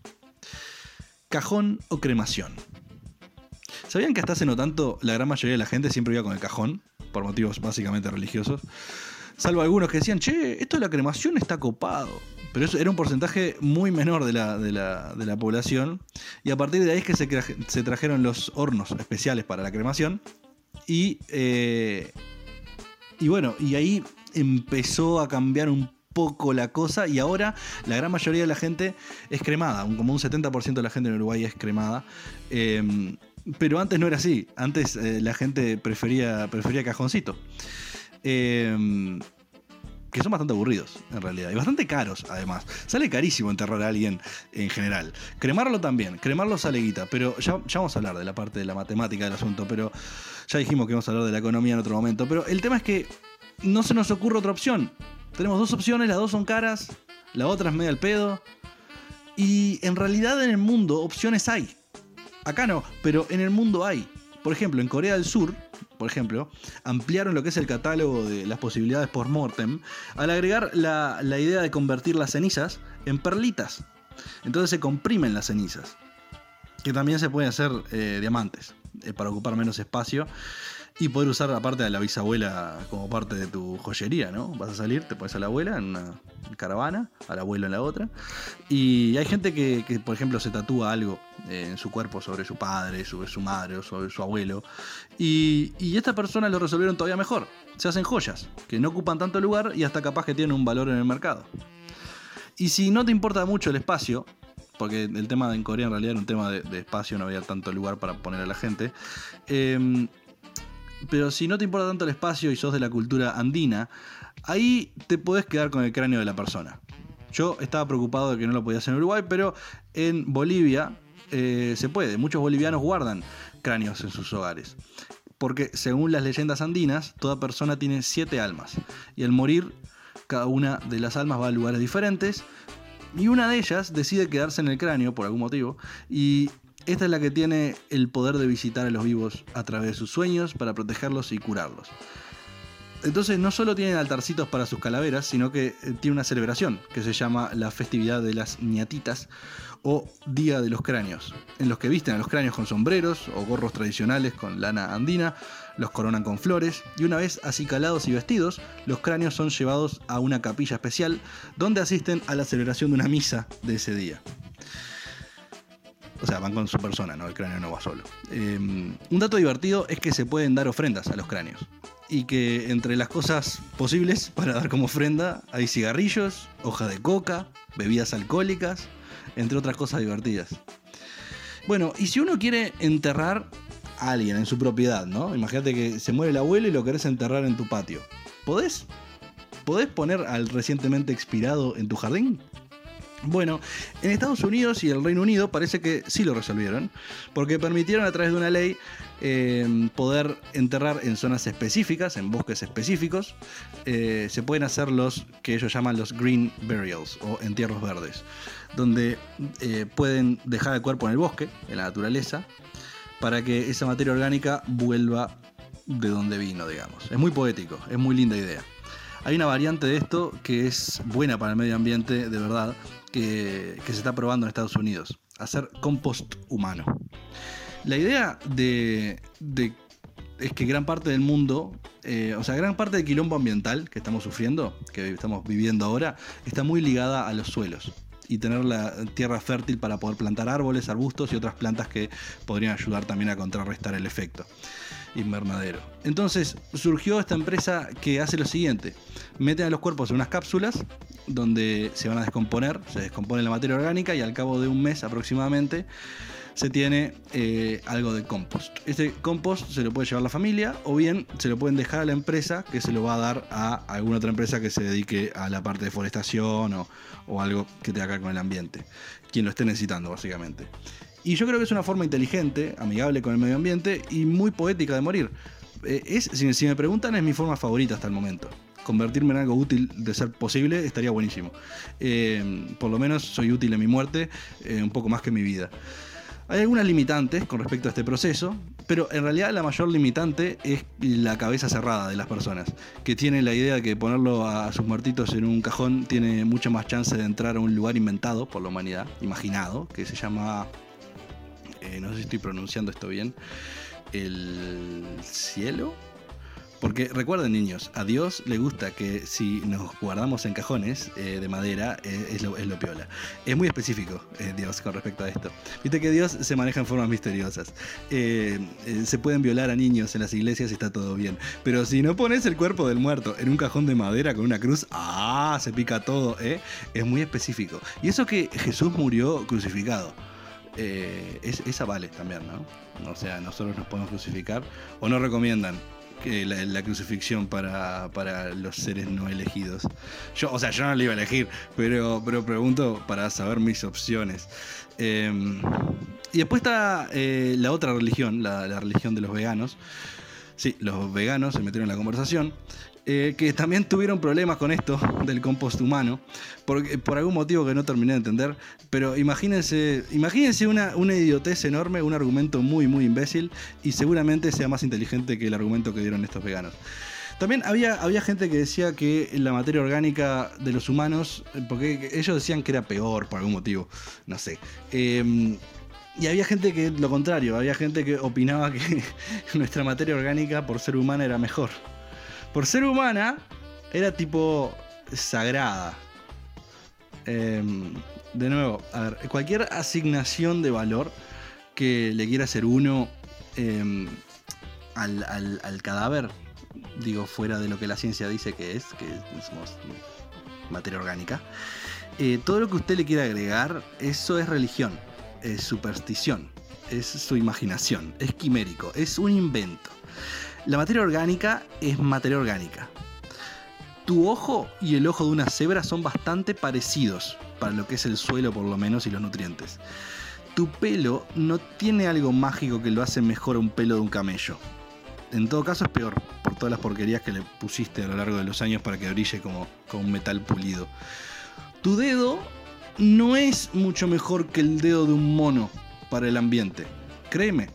Cajón o cremación. ¿Sabían que hasta hace no tanto la gran mayoría de la gente siempre iba con el cajón? Por motivos básicamente religiosos. Salvo algunos que decían, che, esto de la cremación está copado. Pero eso era un porcentaje muy menor de la, de la- de la población. Y a partir de ahí es que se, se trajeron los hornos especiales para la cremación. Y, eh, y bueno, y ahí empezó a cambiar un poco la cosa. Y ahora la gran mayoría de la gente es cremada. Como un 70% de la gente en Uruguay es cremada. Eh, pero antes no era así. Antes eh, la gente prefería, prefería cajoncito. Eh, que son bastante aburridos, en realidad. Y bastante caros, además. Sale carísimo enterrar a alguien en general. Cremarlo también. Cremarlo sale guita. Pero ya, ya vamos a hablar de la parte de la matemática del asunto. Pero ya dijimos que vamos a hablar de la economía en otro momento. Pero el tema es que no se nos ocurre otra opción. Tenemos dos opciones, las dos son caras. La otra es media al pedo. Y en realidad en el mundo opciones hay. Acá no, pero en el mundo hay. Por ejemplo, en Corea del Sur, por ejemplo, ampliaron lo que es el catálogo de las posibilidades post-mortem al agregar la, idea de convertir las cenizas en perlitas. Entonces se comprimen las cenizas. Que también se pueden hacer eh, diamantes eh, para ocupar menos espacio y poder usar aparte a la bisabuela como parte de tu joyería, ¿no? Vas a salir, te pones a la abuela en una caravana, al abuelo en la otra. Y hay gente que, por ejemplo, se tatúa algo eh, en su cuerpo sobre su padre, sobre su madre o sobre su abuelo. Y, estas personas lo resolvieron todavía mejor. Se hacen joyas, que no ocupan tanto lugar y hasta capaz que tienen un valor en el mercado. Y si no te importa mucho el espacio, porque el tema en Corea en realidad era un tema de, de espacio, no había tanto lugar para poner a la gente. eh, pero si no te importa tanto el espacio y sos de la cultura andina, ahí te podés quedar con el cráneo de la persona. Yo estaba preocupado de que no lo podía hacer en Uruguay, pero en Bolivia eh, se puede. Muchos bolivianos guardan cráneos en sus hogares. Porque según las leyendas andinas, toda persona tiene siete almas. Y al morir, cada una de las almas va a lugares diferentes. Y una de ellas decide quedarse en el cráneo por algún motivo. Y esta es la que tiene el poder de visitar a los vivos a través de sus sueños para protegerlos y curarlos. Entonces no solo tienen altarcitos para sus calaveras, sino que eh, tiene una celebración que se llama la festividad de las ñatitas o Día de los Cráneos, en los que visten a los cráneos con sombreros o gorros tradicionales con lana andina, los coronan con flores y una vez acicalados y vestidos, los cráneos son llevados a una capilla especial donde asisten a la celebración de una misa de ese día. O sea, van con su persona, ¿no? El cráneo no va solo. Eh, un dato divertido es que se pueden dar ofrendas a los cráneos. Y que entre las cosas posibles para dar como ofrenda hay cigarrillos, hoja de coca, bebidas alcohólicas, entre otras cosas divertidas. Bueno, y si uno quiere enterrar a alguien en su propiedad, ¿no? Imagínate que se muere el abuelo y lo querés enterrar en tu patio. ¿Podés? ¿Podés poner al recientemente expirado en tu jardín? Bueno, en Estados Unidos y el Reino Unido parece que sí lo resolvieron, porque permitieron a través de una ley eh, poder enterrar en zonas específicas, en bosques específicos, eh, se pueden hacer los que ellos llaman los green burials o entierros verdes, donde eh, pueden dejar el cuerpo en el bosque, en la naturaleza, para que esa materia orgánica vuelva de donde vino, digamos. Es muy poético, es muy linda idea. Hay una variante de esto que es buena para el medio ambiente, de verdad, que, se está probando en Estados Unidos. Hacer compost humano. La idea de, de- es que gran parte del mundo, eh, o sea, gran parte del quilombo ambiental que estamos sufriendo, que estamos viviendo ahora, está muy ligada a los suelos y tener la tierra fértil para poder plantar árboles, arbustos y otras plantas que podrían ayudar también a contrarrestar el efecto invernadero. Entonces surgió esta empresa que hace lo siguiente, meten a los cuerpos en unas cápsulas donde se van a descomponer, se descompone la materia orgánica y al cabo de un mes aproximadamente se tiene eh, algo de compost. Este compost se lo puede llevar la familia o bien se lo pueden dejar a la empresa que se lo va a dar a alguna otra empresa que se dedique a la parte de forestación o, o algo que tenga que ver con el ambiente. Quien lo esté necesitando básicamente. Y yo creo que es una forma inteligente, amigable con el medio ambiente y muy poética de morir. Eh, es, si, me preguntan, es mi forma favorita hasta el momento. Convertirme en algo útil de ser posible estaría buenísimo. Eh, por lo menos soy útil en mi muerte, eh, un poco más que en mi vida. Hay algunas limitantes con respecto a este proceso, pero en realidad la mayor limitante es la cabeza cerrada de las personas, que tienen la idea de que ponerlo a sus muertitos en un cajón tiene mucha más chance de entrar a un lugar inventado por la humanidad, imaginado, que se llama, eh, no sé si estoy pronunciando esto bien, el cielo. Porque recuerden niños, a Dios le gusta que si nos guardamos en cajones eh, de madera eh, es, lo, es lo piola. Es muy específico Dios con respecto a esto. Viste que Dios se maneja en formas misteriosas. Se pueden violar a niños en las iglesias y está todo bien. Pero si no pones el cuerpo del muerto en un cajón de madera con una cruz, ¡ah! Se pica todo, ¿eh? Es muy específico. Y eso que Jesús murió crucificado. Eh, es, esa vale también, ¿no? O sea, nosotros nos podemos crucificar o no recomiendan que la, crucifixión para, para los seres no elegidos. Yo, o sea, yo no la iba a elegir, pero, pero pregunto para saber mis opciones. Eh, y después está eh, la otra religión, la religión de los veganos. Sí, los veganos se metieron en la conversación. Eh, que también tuvieron problemas con esto del compost humano, por, por algún motivo que no terminé de entender. Pero imagínense, imagínense una, una idiotez enorme, un argumento muy, muy imbécil, y seguramente sea más inteligente que el argumento que dieron estos veganos. También había, había gente que decía que la materia orgánica de los humanos, eh, porque ellos decían que era peor por algún motivo, no sé. Eh, y había gente que lo contrario, había gente que opinaba que nuestra materia orgánica por ser humana era mejor. Por ser humana era tipo sagrada. Eh, de nuevo, a ver, cualquier asignación de valor que le quiera hacer uno al, al- al cadáver, digo, fuera de lo que la ciencia dice que es, que somos materia orgánica, eh, todo lo que usted le quiera agregar, eso es religión, es superstición, es su imaginación, es quimérico, es un invento. La materia orgánica es materia orgánica. Tu ojo y el ojo de una cebra son bastante parecidos para lo que es el suelo por lo menos y los nutrientes. Tu pelo no tiene algo mágico que lo hace mejor a un pelo de un camello. En todo caso es peor por todas las porquerías que le pusiste a lo largo de los años para que brille como, como un metal pulido. Tu dedo no es mucho mejor que el dedo de un mono para el ambiente. Créeme.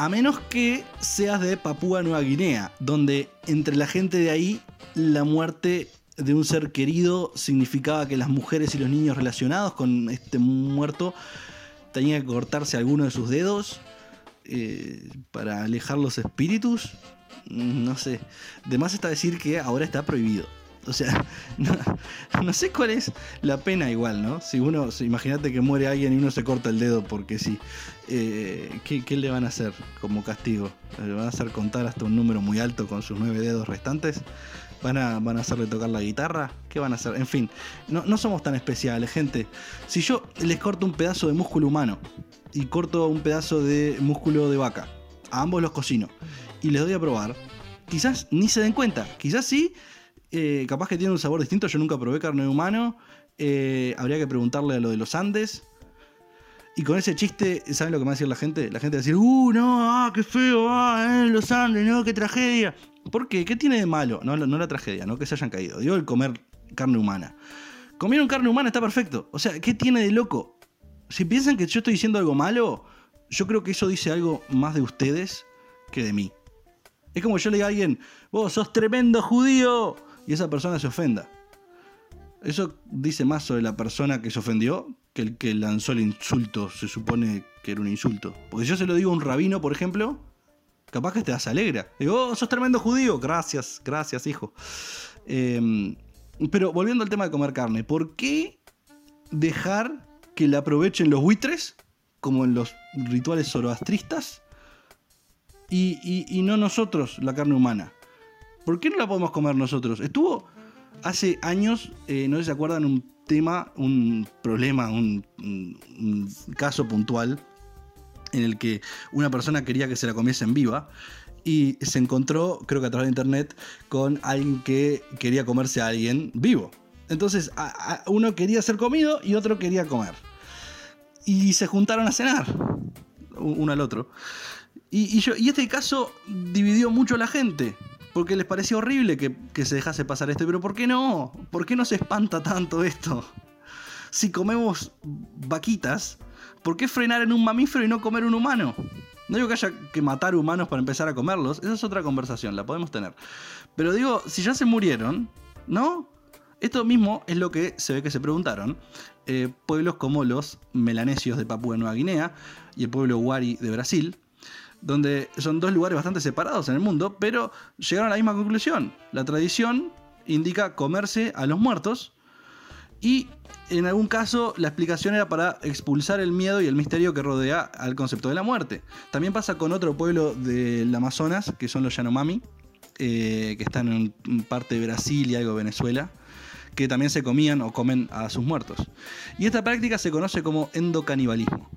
A menos que seas de Papúa Nueva Guinea, donde entre la gente de ahí la muerte de un ser querido significaba que las mujeres y los niños relacionados con este muerto tenían que cortarse alguno de sus dedos eh, para alejar los espíritus. No sé. De más está decir que ahora está prohibido. O sea, no, sé cuál es la pena igual, ¿no? Si uno, imagínate que muere alguien y uno se corta el dedo porque sí. Eh, ¿qué, qué le van a hacer como castigo? ¿Le van a hacer contar hasta un número muy alto con sus nueve dedos restantes? ¿Van a, van a hacerle tocar la guitarra? ¿Qué van a hacer? En fin, no, no somos tan especiales, gente. Si yo les corto un pedazo de músculo humano y corto un pedazo de músculo de vaca, a ambos los cocino y les doy a probar, quizás ni se den cuenta. Quizás sí, eh, capaz que tiene un sabor distinto. Yo nunca probé carne de humano. eh, habría que preguntarle a lo de los Andes. Y con ese chiste, ¿saben lo que me va a decir la gente? La gente va a decir, ¡uh, no! ¡ah, qué feo! ¡ah, eh, los Andes! ¡no, qué tragedia! ¿Por qué? ¿Qué tiene de malo? No, no la tragedia, no que se hayan caído. Digo el comer carne humana. Comieron carne humana, está perfecto. O sea, ¿qué tiene de loco? Si piensan que yo estoy diciendo algo malo, yo creo que eso dice algo más de ustedes que de mí. Es como yo le diga a alguien, vos sos tremendo judío, y esa persona se ofenda. Eso dice más sobre la persona que se ofendió que el que lanzó el insulto, se supone que era un insulto. Porque si yo se lo digo a un rabino, por ejemplo, capaz que te das alegra. Digo, oh, sos tremendo judío, gracias, gracias, hijo. Eh, pero volviendo al tema de comer carne, ¿por qué dejar que la aprovechen los buitres, como en los rituales zoroastristas, y, no nosotros, la carne humana? ¿Por qué no la podemos comer nosotros? Estuvo hace años, eh, no sé si se acuerdan, un tema, un problema, un, caso puntual en el que una persona quería que se la comiesen viva y se encontró, creo que a través de internet, con alguien que quería comerse a alguien vivo. Entonces, uno quería ser comido y otro quería comer. Y se juntaron a cenar, uno al otro. Y este caso dividió mucho a la gente. Porque les parecía horrible que, se dejase pasar esto. Pero ¿por qué no? ¿Por qué no se espanta tanto esto? Si comemos vaquitas, ¿por qué frenar en un mamífero y no comer un humano? No digo que haya que matar humanos para empezar a comerlos, esa es otra conversación, la podemos tener. Pero digo, si ya se murieron, ¿no? Esto mismo es lo que se ve que se preguntaron eh, pueblos como los melanesios de Papúa Nueva Guinea y el pueblo Wari de Brasil, donde son dos lugares bastante separados en el mundo, pero llegaron a la misma conclusión. La tradición indica comerse a los muertos y en algún caso la explicación era para expulsar el miedo y el misterio que rodea al concepto de la muerte. También pasa con otro pueblo del Amazonas, que son los Yanomami, eh, que están en parte de Brasil y algo de Venezuela, que también se comían o comen a sus muertos. Y esta práctica se conoce como endocanibalismo.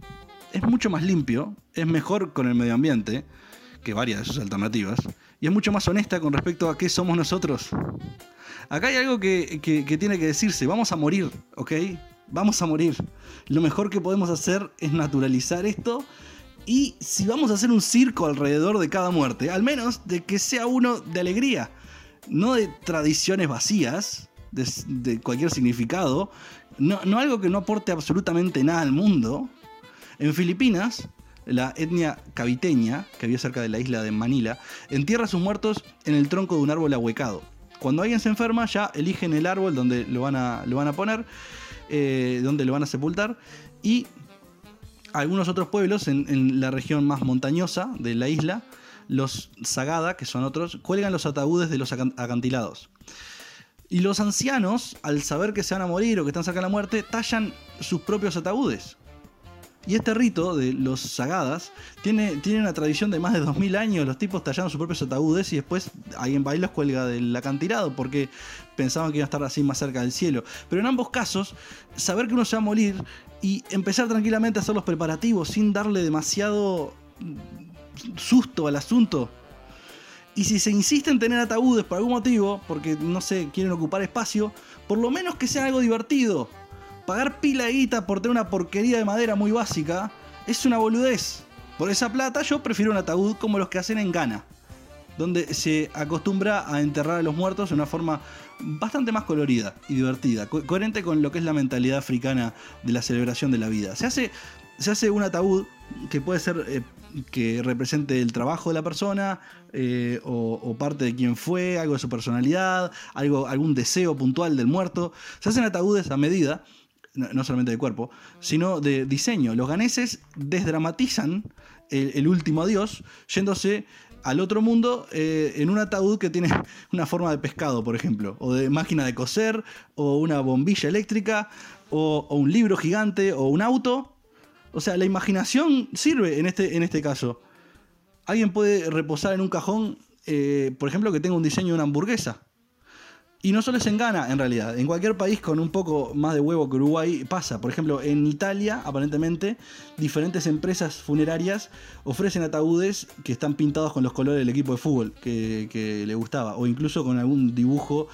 Es mucho más limpio, es mejor con el medio ambiente que varias de sus alternativas, y es mucho más honesta con respecto a qué somos nosotros. Acá hay algo que, que- tiene que decirse, vamos a morir, ¿ok? Vamos a morir. Lo mejor que podemos hacer es naturalizar esto y si vamos a hacer un circo alrededor de cada muerte, al menos de que sea uno de alegría, no de tradiciones vacías, de, de cualquier significado, no, no algo que no aporte absolutamente nada al mundo. En Filipinas, la etnia caviteña, que vive cerca de la isla de Manila, entierra a sus muertos en el tronco de un árbol ahuecado. Cuando alguien se enferma, ya eligen el árbol donde lo van a, lo van a poner, eh, donde lo van a sepultar, y algunos otros pueblos en, en la región más montañosa de la isla, los Sagada, que son otros, cuelgan los ataúdes de los acan- acantilados. Y los ancianos, al saber que se van a morir o que están cerca de la muerte, tallan sus propios ataúdes. Y este rito de los sagadas tiene, tiene una tradición de más de 2000 años, los tipos tallando sus propios ataúdes y después alguien va y los cuelga del acantilado porque pensaban que iban a estar así más cerca del cielo. Pero en ambos casos, saber que uno se va a morir y empezar tranquilamente a hacer los preparativos sin darle demasiado susto al asunto. Y si se insiste en tener ataúdes por algún motivo, porque no sé, quieren ocupar espacio, por lo menos que sea algo divertido. Pagar pila de guita por tener una porquería de madera muy básica es una boludez. Por esa plata yo prefiero un ataúd como los que hacen en Ghana, donde se acostumbra a enterrar a los muertos de una forma bastante más colorida y divertida, co- coherente con lo que es la mentalidad africana de la celebración de la vida. Se hace, se hace un ataúd que puede ser eh, que represente el trabajo de la persona eh, o, o parte de quién fue, algo de su personalidad, algo, algún deseo puntual del muerto. Se hacen ataúdes a medida no solamente de cuerpo, sino de diseño. Los ganeses desdramatizan el, último adiós yéndose al otro mundo eh, en un ataúd que tiene una forma de pescado, por ejemplo, o de máquina de coser, o una bombilla eléctrica, o, o un libro gigante, o un auto. O sea, la imaginación sirve en este, en este caso. Alguien puede reposar en un cajón, eh, por ejemplo, que tenga un diseño de una hamburguesa. Y no solo es en Ghana, en realidad. En cualquier país con un poco más de huevo que Uruguay pasa. Por ejemplo, en Italia, aparentemente, diferentes empresas funerarias ofrecen ataúdes que están pintados con los colores del equipo de fútbol que, le gustaba. O incluso con algún dibujo,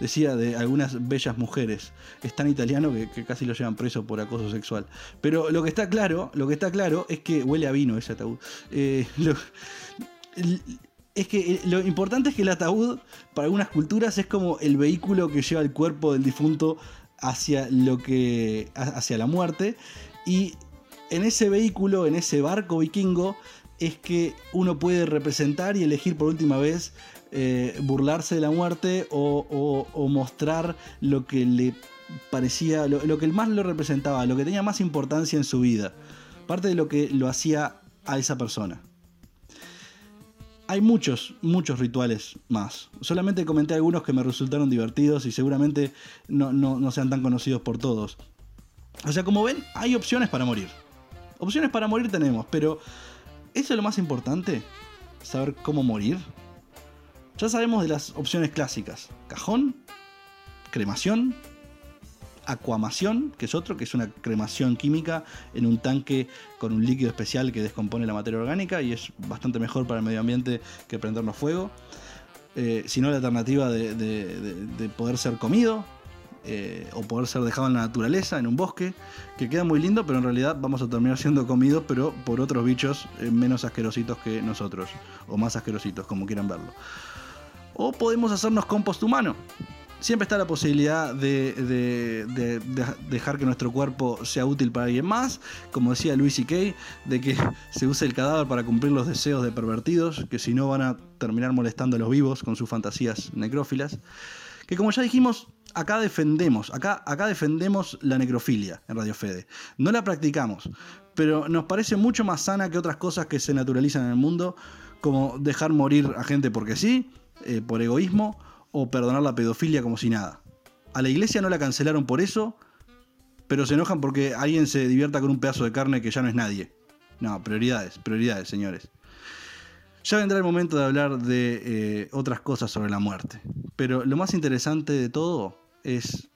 decía, de algunas bellas mujeres. Es tan italiano que, casi lo llevan preso por acoso sexual. Pero lo que está claro, lo que está claro es que huele a vino ese ataúd. Eh, lo- es que eh, lo importante es que el ataúd, para algunas culturas, es como el vehículo que lleva el cuerpo del difunto hacia lo que. ha- hacia la muerte. Y en ese vehículo, en ese barco vikingo, es que uno puede representar y elegir por última vez eh, burlarse de la muerte o mostrar lo que le parecía, lo, lo que más lo representaba, lo que tenía más importancia en su vida. Parte de lo que lo hacía a esa persona. Hay muchos, muchos rituales más. Solamente comenté algunos que me resultaron divertidos y seguramente no, no- no sean tan conocidos por todos. O sea, como ven, hay opciones para morir. Opciones para morir tenemos, pero ¿eso es lo más importante? ¿Saber cómo morir? Ya sabemos de las opciones clásicas. Cajón, cremación, acuamación, que es otro, que es una cremación química en un tanque con un líquido especial que descompone la materia orgánica y es bastante mejor para el medio ambiente que prendernos fuego. Eh, si no, la alternativa de poder ser comido, eh, o poder ser dejado en la naturaleza, en un bosque, que queda muy lindo, pero en realidad vamos a terminar siendo comidos, pero por otros bichos eh, menos asquerositos que nosotros, o más asquerositos, como quieran verlo. O podemos hacernos compost humano. Siempre está la posibilidad de, de- de- de dejar que nuestro cuerpo sea útil para alguien más, como decía Luis C.K., de que se use el cadáver para cumplir los deseos de pervertidos, que si no van a terminar molestando a los vivos con sus fantasías necrófilas. Que como ya dijimos, acá defendemos, acá, acá defendemos la necrofilia en Radio Fede. No la practicamos, pero nos parece mucho más sana que otras cosas que se naturalizan en el mundo, como dejar morir a gente porque sí, eh, por egoísmo, o perdonar la pedofilia como si nada. A la iglesia no la cancelaron por eso, pero se enojan porque alguien se divierta con un pedazo de carne que ya no es nadie. No, prioridades, prioridades, señores. Ya vendrá el momento de hablar de eh, otras cosas sobre la muerte. Pero lo más interesante de todo es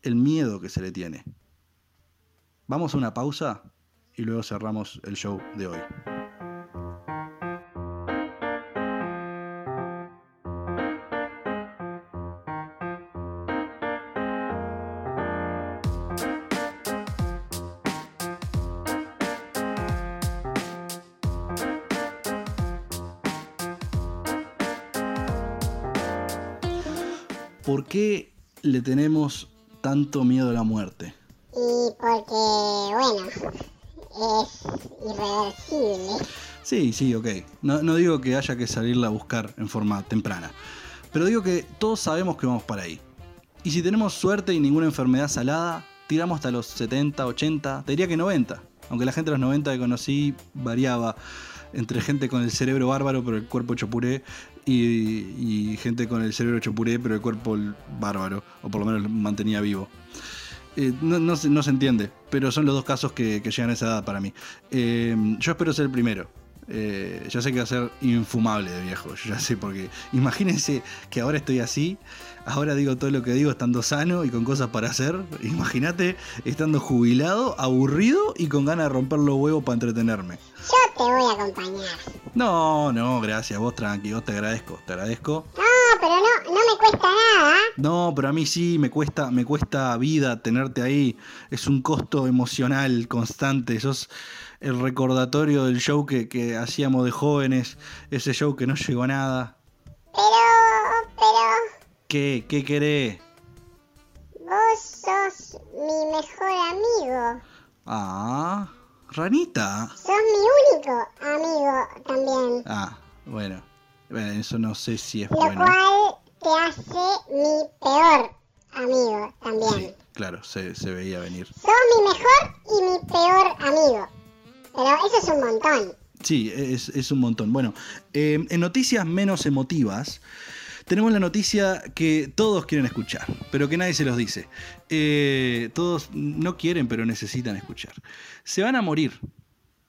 el miedo que se le tiene. Vamos a una pausa y luego cerramos el show de hoy. Qué le tenemos tanto miedo a la muerte? Y porque, bueno, es irreversible. Sí, sí, ok. No, no digo que haya que salirla a buscar en forma temprana. Pero digo que todos sabemos que vamos para ahí. Y si tenemos suerte y ninguna enfermedad salada, tiramos hasta los 70, 80, te diría que 90. Aunque la gente de los 90 que conocí variaba entre gente con el cerebro bárbaro pero el cuerpo hecho puré y, y gente con el cerebro hecho puré pero el cuerpo bárbaro, o por lo menos lo mantenía vivo. Eh, no, no se, entiende, pero son los dos casos que, llegan a esa edad para mí. Eh, yo espero ser el primero. Eh, ya sé que va a ser infumable de viejo, ya sé porque imagínense que ahora estoy así, ahora digo todo lo que digo estando sano y con cosas para hacer. Imagínate estando jubilado, aburrido y con ganas de romper los huevos para entretenerme. Yo te voy a acompañar. No, no, gracias, vos tranqui, vos te agradezco, te agradezco. No, pero no, no me cuesta nada. No, pero a mí sí me cuesta, me cuesta vida tenerte ahí. Es un costo emocional constante. Sos el recordatorio del show que, que hacíamos de jóvenes, ese show que no llegó a nada. Pero, pero, ¿Qué? ¿Qué querés? vos sos mi mejor amigo. Ah, ranita. Sos mi único amigo también. Ah, bueno. Bueno, eso no sé si es Lo bueno. cual te hace mi peor amigo también. Sí, claro, se, se veía venir. Sos mi mejor y mi peor amigo. Pero eso es un montón. Sí, es, es un montón. Bueno, eh, en noticias menos emotivas, tenemos la noticia que todos quieren escuchar, pero que nadie se los dice. Eh, todos no quieren, pero necesitan escuchar. Se van a morir.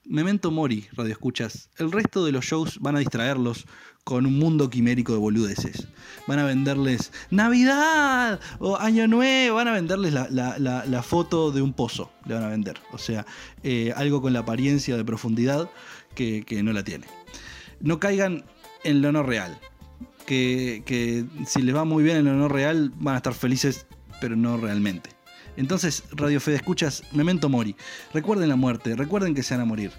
Memento Mori, radio escuchas. El resto de los shows van a distraerlos con un mundo quimérico de boludeces. Van a venderles Navidad o Año Nuevo. Van a venderles la, foto de un pozo. Le van a vender. O sea, eh, algo con la apariencia de profundidad que no la tiene. No caigan en lo no real. Que, si les va muy bien en lo no real, van a estar felices, pero no realmente. Entonces, Radio Fede Escuchas, Memento Mori. Recuerden la muerte, recuerden que se van a morir.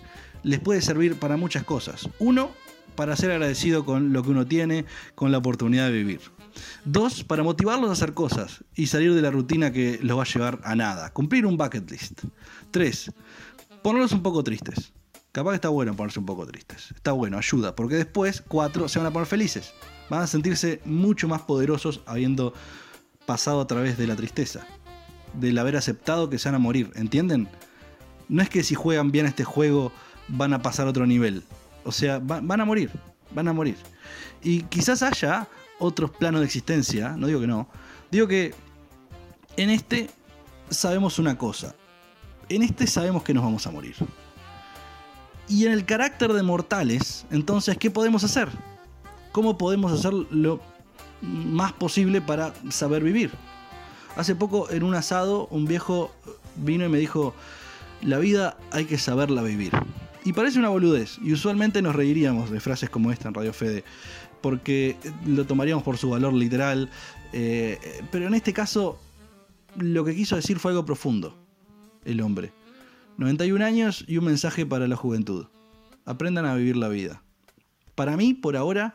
Les puede servir para muchas cosas. Uno, para ser agradecido con lo que uno tiene, con la oportunidad de vivir. Dos, para motivarlos a hacer cosas y salir de la rutina que los va a llevar a nada. Cumplir un bucket list. Tres, ponerlos un poco tristes. Capaz que está bueno ponerse un poco tristes. Está bueno, ayuda, porque después, cuatro, se van a poner felices. Van a sentirse mucho más poderosos habiendo pasado a través de la tristeza. Del haber aceptado que se van a morir, ¿entienden? No es que si juegan bien este juego van a pasar a otro nivel. O sea, va- van a morir, van a morir. Y quizás haya otros planos de existencia, no digo que no. Digo que en este sabemos una cosa. En este sabemos que nos vamos a morir. Y en el carácter de mortales, entonces, ¿qué podemos hacer? ¿Cómo podemos hacer lo más posible para saber vivir? Hace poco en un asado un viejo vino y me dijo, la vida hay que saberla vivir. Y parece una boludez, y usualmente nos reiríamos de frases como esta en Radio Fede, porque lo tomaríamos por su valor literal, eh, pero en este caso lo que quiso decir fue algo profundo, el hombre. 91 años y un mensaje para la juventud. Aprendan a vivir la vida. Para mí, por ahora,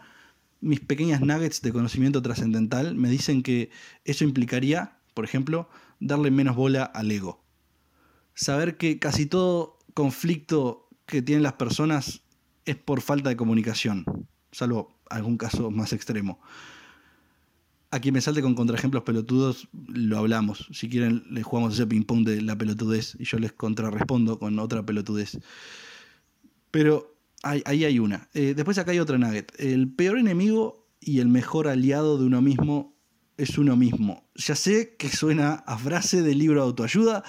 mis pequeñas nuggets de conocimiento trascendental me dicen que eso implicaría, por ejemplo, darle menos bola al ego. Saber que casi todo conflicto que tienen las personas es por falta de comunicación, salvo algún caso más extremo. A quien me salte con contraejemplos pelotudos, lo hablamos. Si quieren, le jugamos ese ping-pong de la pelotudez y yo les contrarrespondo con otra pelotudez. Pero ahí, hay una. Eh, después acá hay otra nugget. El peor enemigo y el mejor aliado de uno mismo es uno mismo. Ya sé que suena a frase del libro de autoayuda,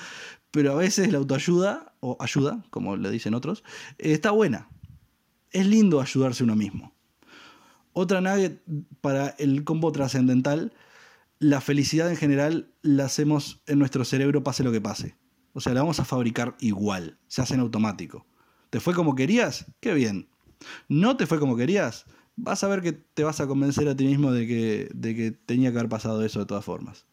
pero a veces la autoayuda, o ayuda, como le dicen otros, eh, está buena. Es lindo ayudarse uno mismo. Otra nugget para el combo trascendental, la felicidad en general la hacemos en nuestro cerebro pase lo que pase. O sea, la vamos a fabricar igual, se hace en automático. ¿Te fue como querías? Qué bien. ¿No te fue como querías? Vas a ver que te vas a convencer a ti mismo de que, de que tenía que haber pasado eso de todas formas.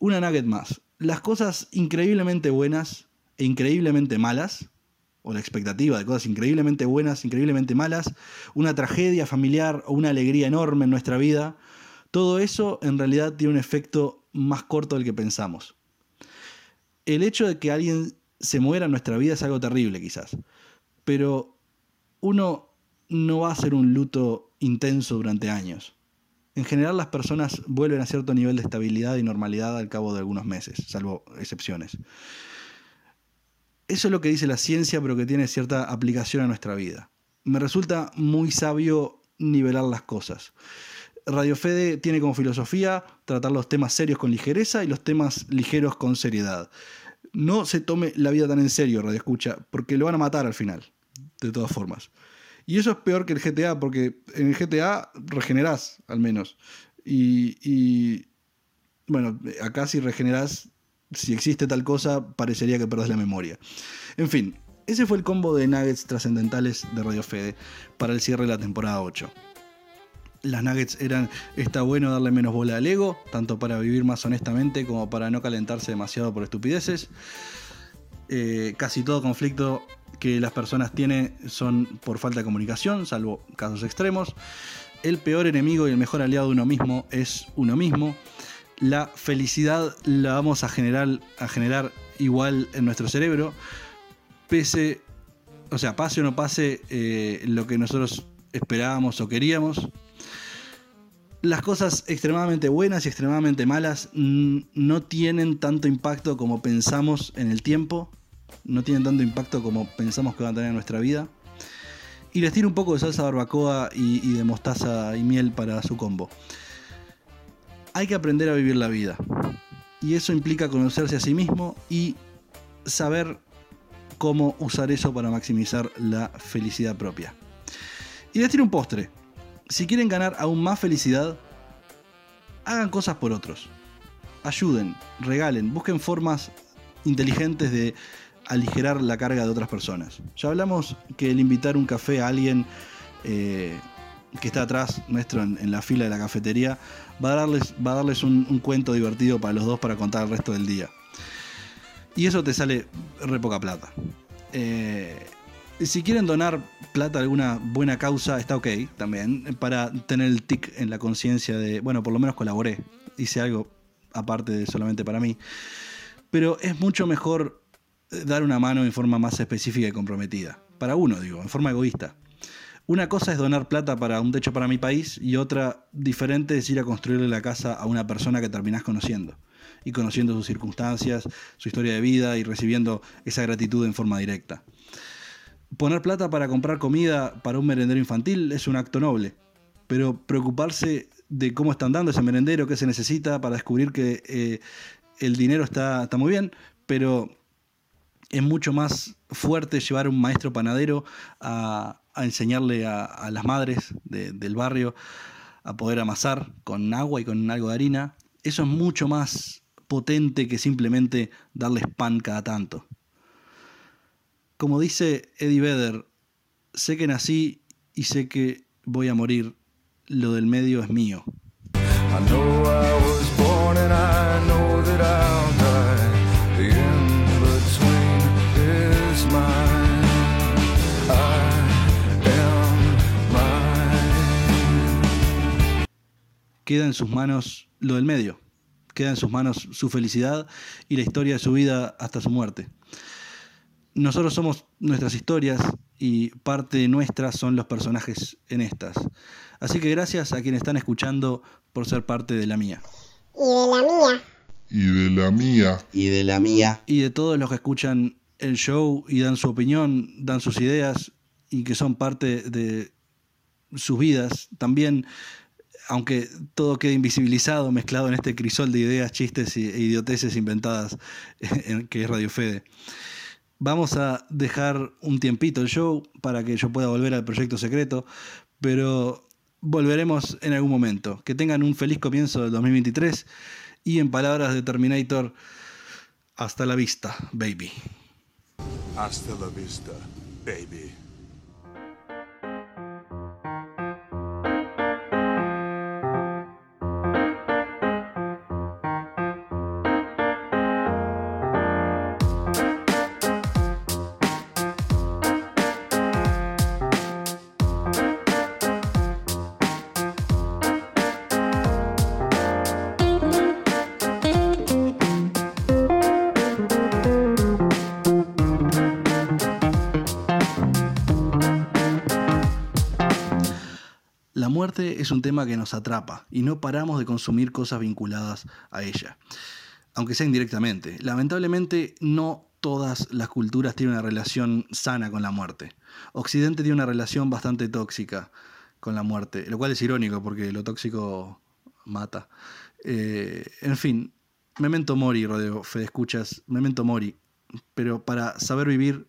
Una nugget más. Las cosas increíblemente buenas e increíblemente malas, o la expectativa de cosas increíblemente buenas, increíblemente malas, una tragedia familiar o una alegría enorme en nuestra vida, todo eso en realidad tiene un efecto más corto del que pensamos. El hecho de que alguien se muera en nuestra vida es algo terrible quizás, pero uno no va a hacer un luto intenso durante años. En general las personas vuelven a cierto nivel de estabilidad y normalidad al cabo de algunos meses, salvo excepciones. Eso es lo que dice la ciencia, pero que tiene cierta aplicación a nuestra vida. Me resulta muy sabio nivelar las cosas. Radio Fede tiene como filosofía tratar los temas serios con ligereza y los temas ligeros con seriedad. No se tome la vida tan en serio, Radio Escucha, porque lo van a matar al final, de todas formas. Y eso es peor que el GTA, porque en el GTA regenerás, al menos. Y, bueno, acá si regenerás, si existe tal cosa, parecería que perdés la memoria. En fin, ese fue el combo de nuggets trascendentales de Radio Fede para el cierre de la temporada 8. Las nuggets eran, está bueno darle menos bola al ego, tanto para vivir más honestamente como para no calentarse demasiado por estupideces. Eh, casi todo conflicto que las personas tienen son por falta de comunicación, salvo casos extremos. El peor enemigo y el mejor aliado de uno mismo es uno mismo. La felicidad la vamos a generar, a generar igual en nuestro cerebro, pese, o sea, pase o no pase eh, lo que nosotros esperábamos o queríamos. Las cosas extremadamente buenas y extremadamente malas no tienen tanto impacto como pensamos en el tiempo, no tienen tanto impacto como pensamos que van a tener en nuestra vida. Y les tiro un poco de salsa barbacoa y de mostaza y miel para su combo. Hay que aprender a vivir la vida. Y eso implica conocerse a sí mismo y saber cómo usar eso para maximizar la felicidad propia. Y les tiro un postre. Si quieren ganar aún más felicidad, hagan cosas por otros. Ayuden, regalen, busquen formas inteligentes de aligerar la carga de otras personas. Ya hablamos que el invitar un café a alguien eh, que está atrás nuestro en, en, la fila de la cafetería va a darles, va a darles un, cuento divertido para los dos para contar el resto del día. Y eso te sale re poca plata. Eh, si quieren donar plata a alguna buena causa, está ok también, para tener el tic en la conciencia de, bueno, por lo menos colaboré, hice algo aparte de solamente para mí. Pero es mucho mejor dar una mano en forma más específica y comprometida. Para uno, digo, en forma egoísta. Una cosa es donar plata para un techo para mi país y otra diferente es ir a construirle la casa a una persona que terminás conociendo. Y conociendo sus circunstancias, su historia de vida y recibiendo esa gratitud en forma directa. Poner plata para comprar comida para un merendero infantil es un acto noble, pero preocuparse de cómo están dando ese merendero, qué se necesita para descubrir que eh, el dinero está, está muy bien, pero es mucho más fuerte llevar a un maestro panadero a, a enseñarle a, las madres de, del barrio a poder amasar con agua y con algo de harina. Eso es mucho más potente que simplemente darles pan cada tanto. Como dice Eddie Vedder, sé que nací y sé que voy a morir. Lo del medio es mío. Queda en sus manos lo del medio, queda en sus manos su felicidad y la historia de su vida hasta su muerte. Nosotros somos nuestras historias y parte nuestra son los personajes en estas. Así que gracias a quienes están escuchando por ser parte de la mía. Y de la mía. y de la mía. y de la mía. Y de todos los que escuchan el show y dan su opinión, dan sus ideas y que son parte de sus vidas. También, aunque todo quede invisibilizado, mezclado en este crisol de ideas, chistes e idioteces inventadas en- que es Radio Fede. Vamos a dejar un tiempito el show para que yo pueda volver al proyecto secreto, pero volveremos en algún momento. Que tengan un feliz comienzo del 2023 y en palabras de Terminator, hasta la vista, baby. Hasta la vista, baby. Es un tema que nos atrapa y no paramos de consumir cosas vinculadas a ella, aunque sea indirectamente. Lamentablemente no todas las culturas tienen una relación sana con la muerte. Occidente tiene una relación bastante tóxica con la muerte, lo cual es irónico porque lo tóxico mata. Eh, en fin, memento mori, Rodeo, Fede Escuchas, memento mori. Pero para saber vivir,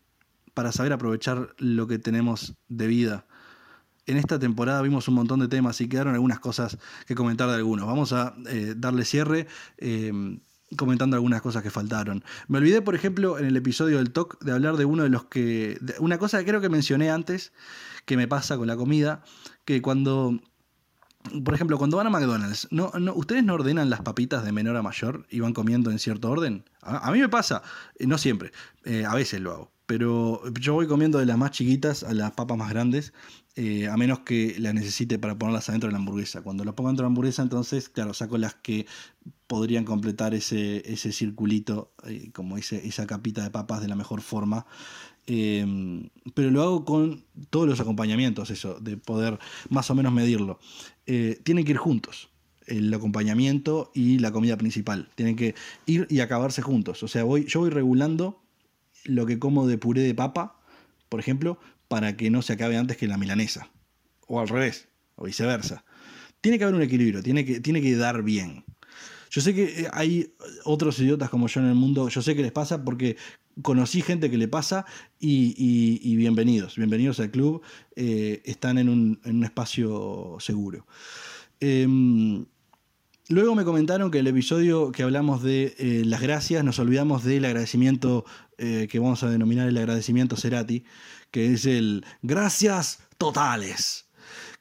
para saber aprovechar lo que tenemos de vida, en esta temporada vimos un montón de temas y quedaron algunas cosas que comentar de algunos. Vamos a eh, darle cierre eh, comentando algunas cosas que faltaron. Me olvidé, por ejemplo, en el episodio del TOC de hablar de uno de los que... una cosa que creo que mencioné antes, que me pasa con la comida, que cuando... Por ejemplo, cuando van a McDonald's, ¿no, no, ¿ustedes no ordenan las papitas de menor a mayor y van comiendo en cierto orden? A, a mí me pasa, eh, no siempre, eh, a veces lo hago, pero yo voy comiendo de las más chiquitas a las papas más grandes, eh, a menos que las necesite para ponerlas adentro de la hamburguesa. Cuando las pongo dentro de la hamburguesa, entonces, claro, saco las que podrían completar ese, ese circulito, eh, como ese, esa capita de papas de la mejor forma. Eh, pero lo hago con todos los acompañamientos, eso, de poder más o menos medirlo. Eh, tienen que ir juntos, el acompañamiento y la comida principal. Tienen que ir y acabarse juntos. O sea, voy, yo voy regulando lo que como de puré de papa, por ejemplo, para que no se acabe antes que la milanesa. O al revés, o viceversa. Tiene que haber un equilibrio, tiene que, tiene que dar bien. Yo sé que eh, hay otros idiotas como yo en el mundo, yo sé que les pasa porque conocí gente que le pasa y, bienvenidos, bienvenidos al club, eh, están en un, espacio seguro. Em, Luego me comentaron que el episodio que hablamos de eh, las gracias, nos olvidamos del agradecimiento que vamos a denominar el agradecimiento Cerati, que es el gracias totales,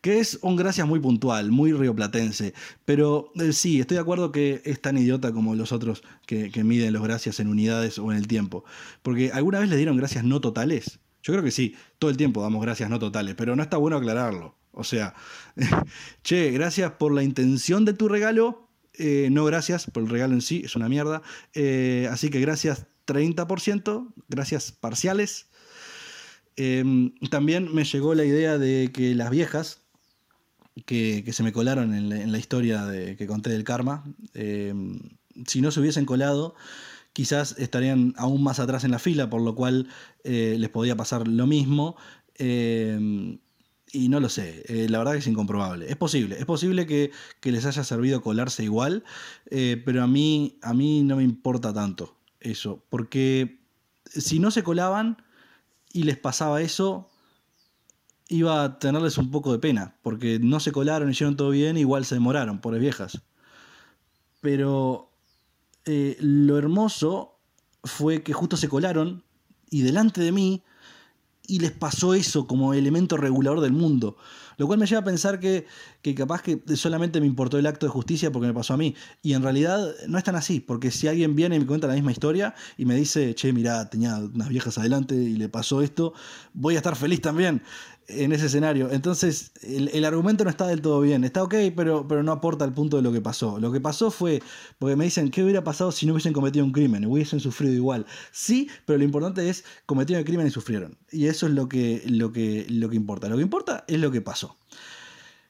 que es un gracias muy puntual, muy rioplatense. Pero eh, sí, estoy de acuerdo que es tan idiota como los otros que, miden los gracias en unidades o en el tiempo. Porque alguna vez le dieron gracias no totales. Yo creo que sí, todo el tiempo damos gracias no totales, pero no está bueno aclararlo. O sea, che, gracias por la intención de tu regalo, eh, no gracias por el regalo en sí, es una mierda. Eh, así que gracias 30%, gracias parciales. Eh, también me llegó la idea de que las viejas que, se me colaron en la, historia que conté del karma, eh, si no se hubiesen colado, quizás estarían aún más atrás en la fila, por lo cual eh, les podía pasar lo mismo. Eh, y no lo sé, eh, la verdad que es incomprobable. Es posible, es posible que, que les haya servido colarse igual, eh, pero a mí, a mí no me importa tanto eso, porque si no se colaban y les pasaba eso, iba a tenerles un poco de pena, porque no se colaron, hicieron todo bien, igual se demoraron, pobres viejas. Pero eh, lo hermoso fue que justo se colaron y delante de mí y les pasó eso como elemento regulador del mundo. Lo cual me lleva a pensar que, que capaz que solamente me importó el acto de justicia porque me pasó a mí. Y en realidad no es tan así, porque si alguien viene y me cuenta la misma historia y me dice, che, mirá, tenía unas viejas adelante y le pasó esto, voy a estar feliz también. En ese escenario. Entonces, el, el argumento no está del todo bien. Está ok, pero, pero no aporta al punto de lo que pasó. Lo que pasó fue, porque me dicen, ¿qué hubiera pasado si no hubiesen cometido un crimen? Hubiesen sufrido igual. Sí, pero lo importante es, cometieron el crimen y sufrieron. Y eso es lo que, lo que, lo que importa. Lo que importa es lo que pasó.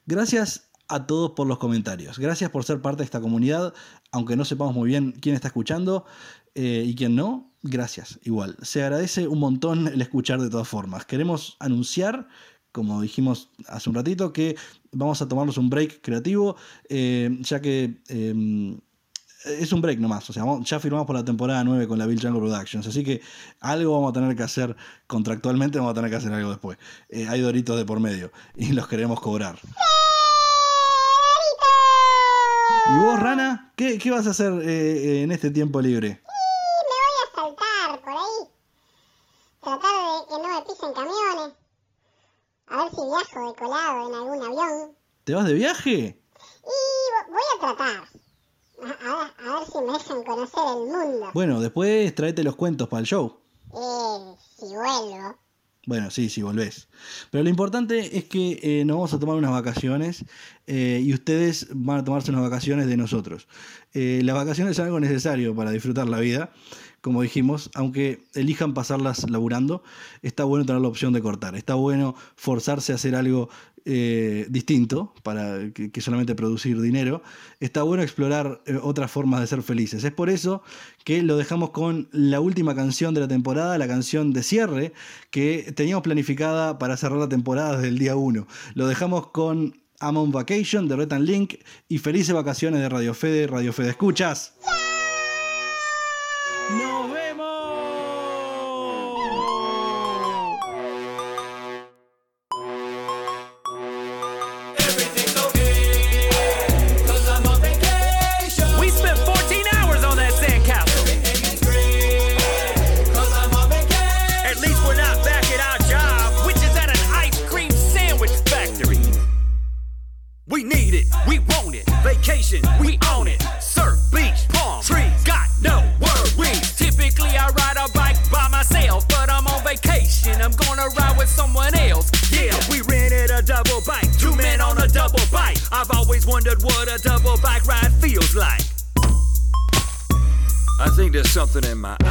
Gracias a todos por los comentarios. Gracias por ser parte de esta comunidad, aunque no sepamos muy bien quién está escuchando eh, y quién no. Gracias, igual. Se agradece un montón el escuchar de todas formas. Queremos anunciar, como dijimos hace un ratito, que vamos a tomarnos un break creativo, eh, ya que... eh, es un break nomás, o sea, ya firmamos por la temporada 9 con la Bill Django Productions, así que algo vamos a tener que hacer contractualmente, vamos a tener que hacer algo después. Eh, hay doritos de por medio y los queremos cobrar. ¿Y vos, Rana? ¿Qué, qué vas a hacer eh, en este tiempo libre? Y me voy a saltar por ahí. Tratar de que no me pisen camiones. A ver si viajo de colado en algún avión. ¿Te vas de viaje? Y vo- voy a tratar. A, a- a ver si me dejan conocer el mundo. Bueno, después traete los cuentos para el show. Eh, si vuelvo. Bueno, sí, sí, volvés. Pero lo importante es que eh, nos vamos a tomar unas vacaciones eh, y ustedes van a tomarse unas vacaciones de nosotros. Eh, las vacaciones son algo necesario para disfrutar la vida, como dijimos, aunque elijan pasarlas laburando, está bueno tener la opción de cortar. Está bueno forzarse a hacer algo eh, distinto para que, solamente producir dinero. Está bueno explorar eh, otras formas de ser felices. Es por eso que lo dejamos con la última canción de la temporada, la canción de cierre, que teníamos planificada para cerrar la temporada desde el día 1. Lo dejamos con I'm on Vacation de Red and Link y felices vacaciones de Radio Fede, Radio Fede Escuchas. ¡Nos vemos! My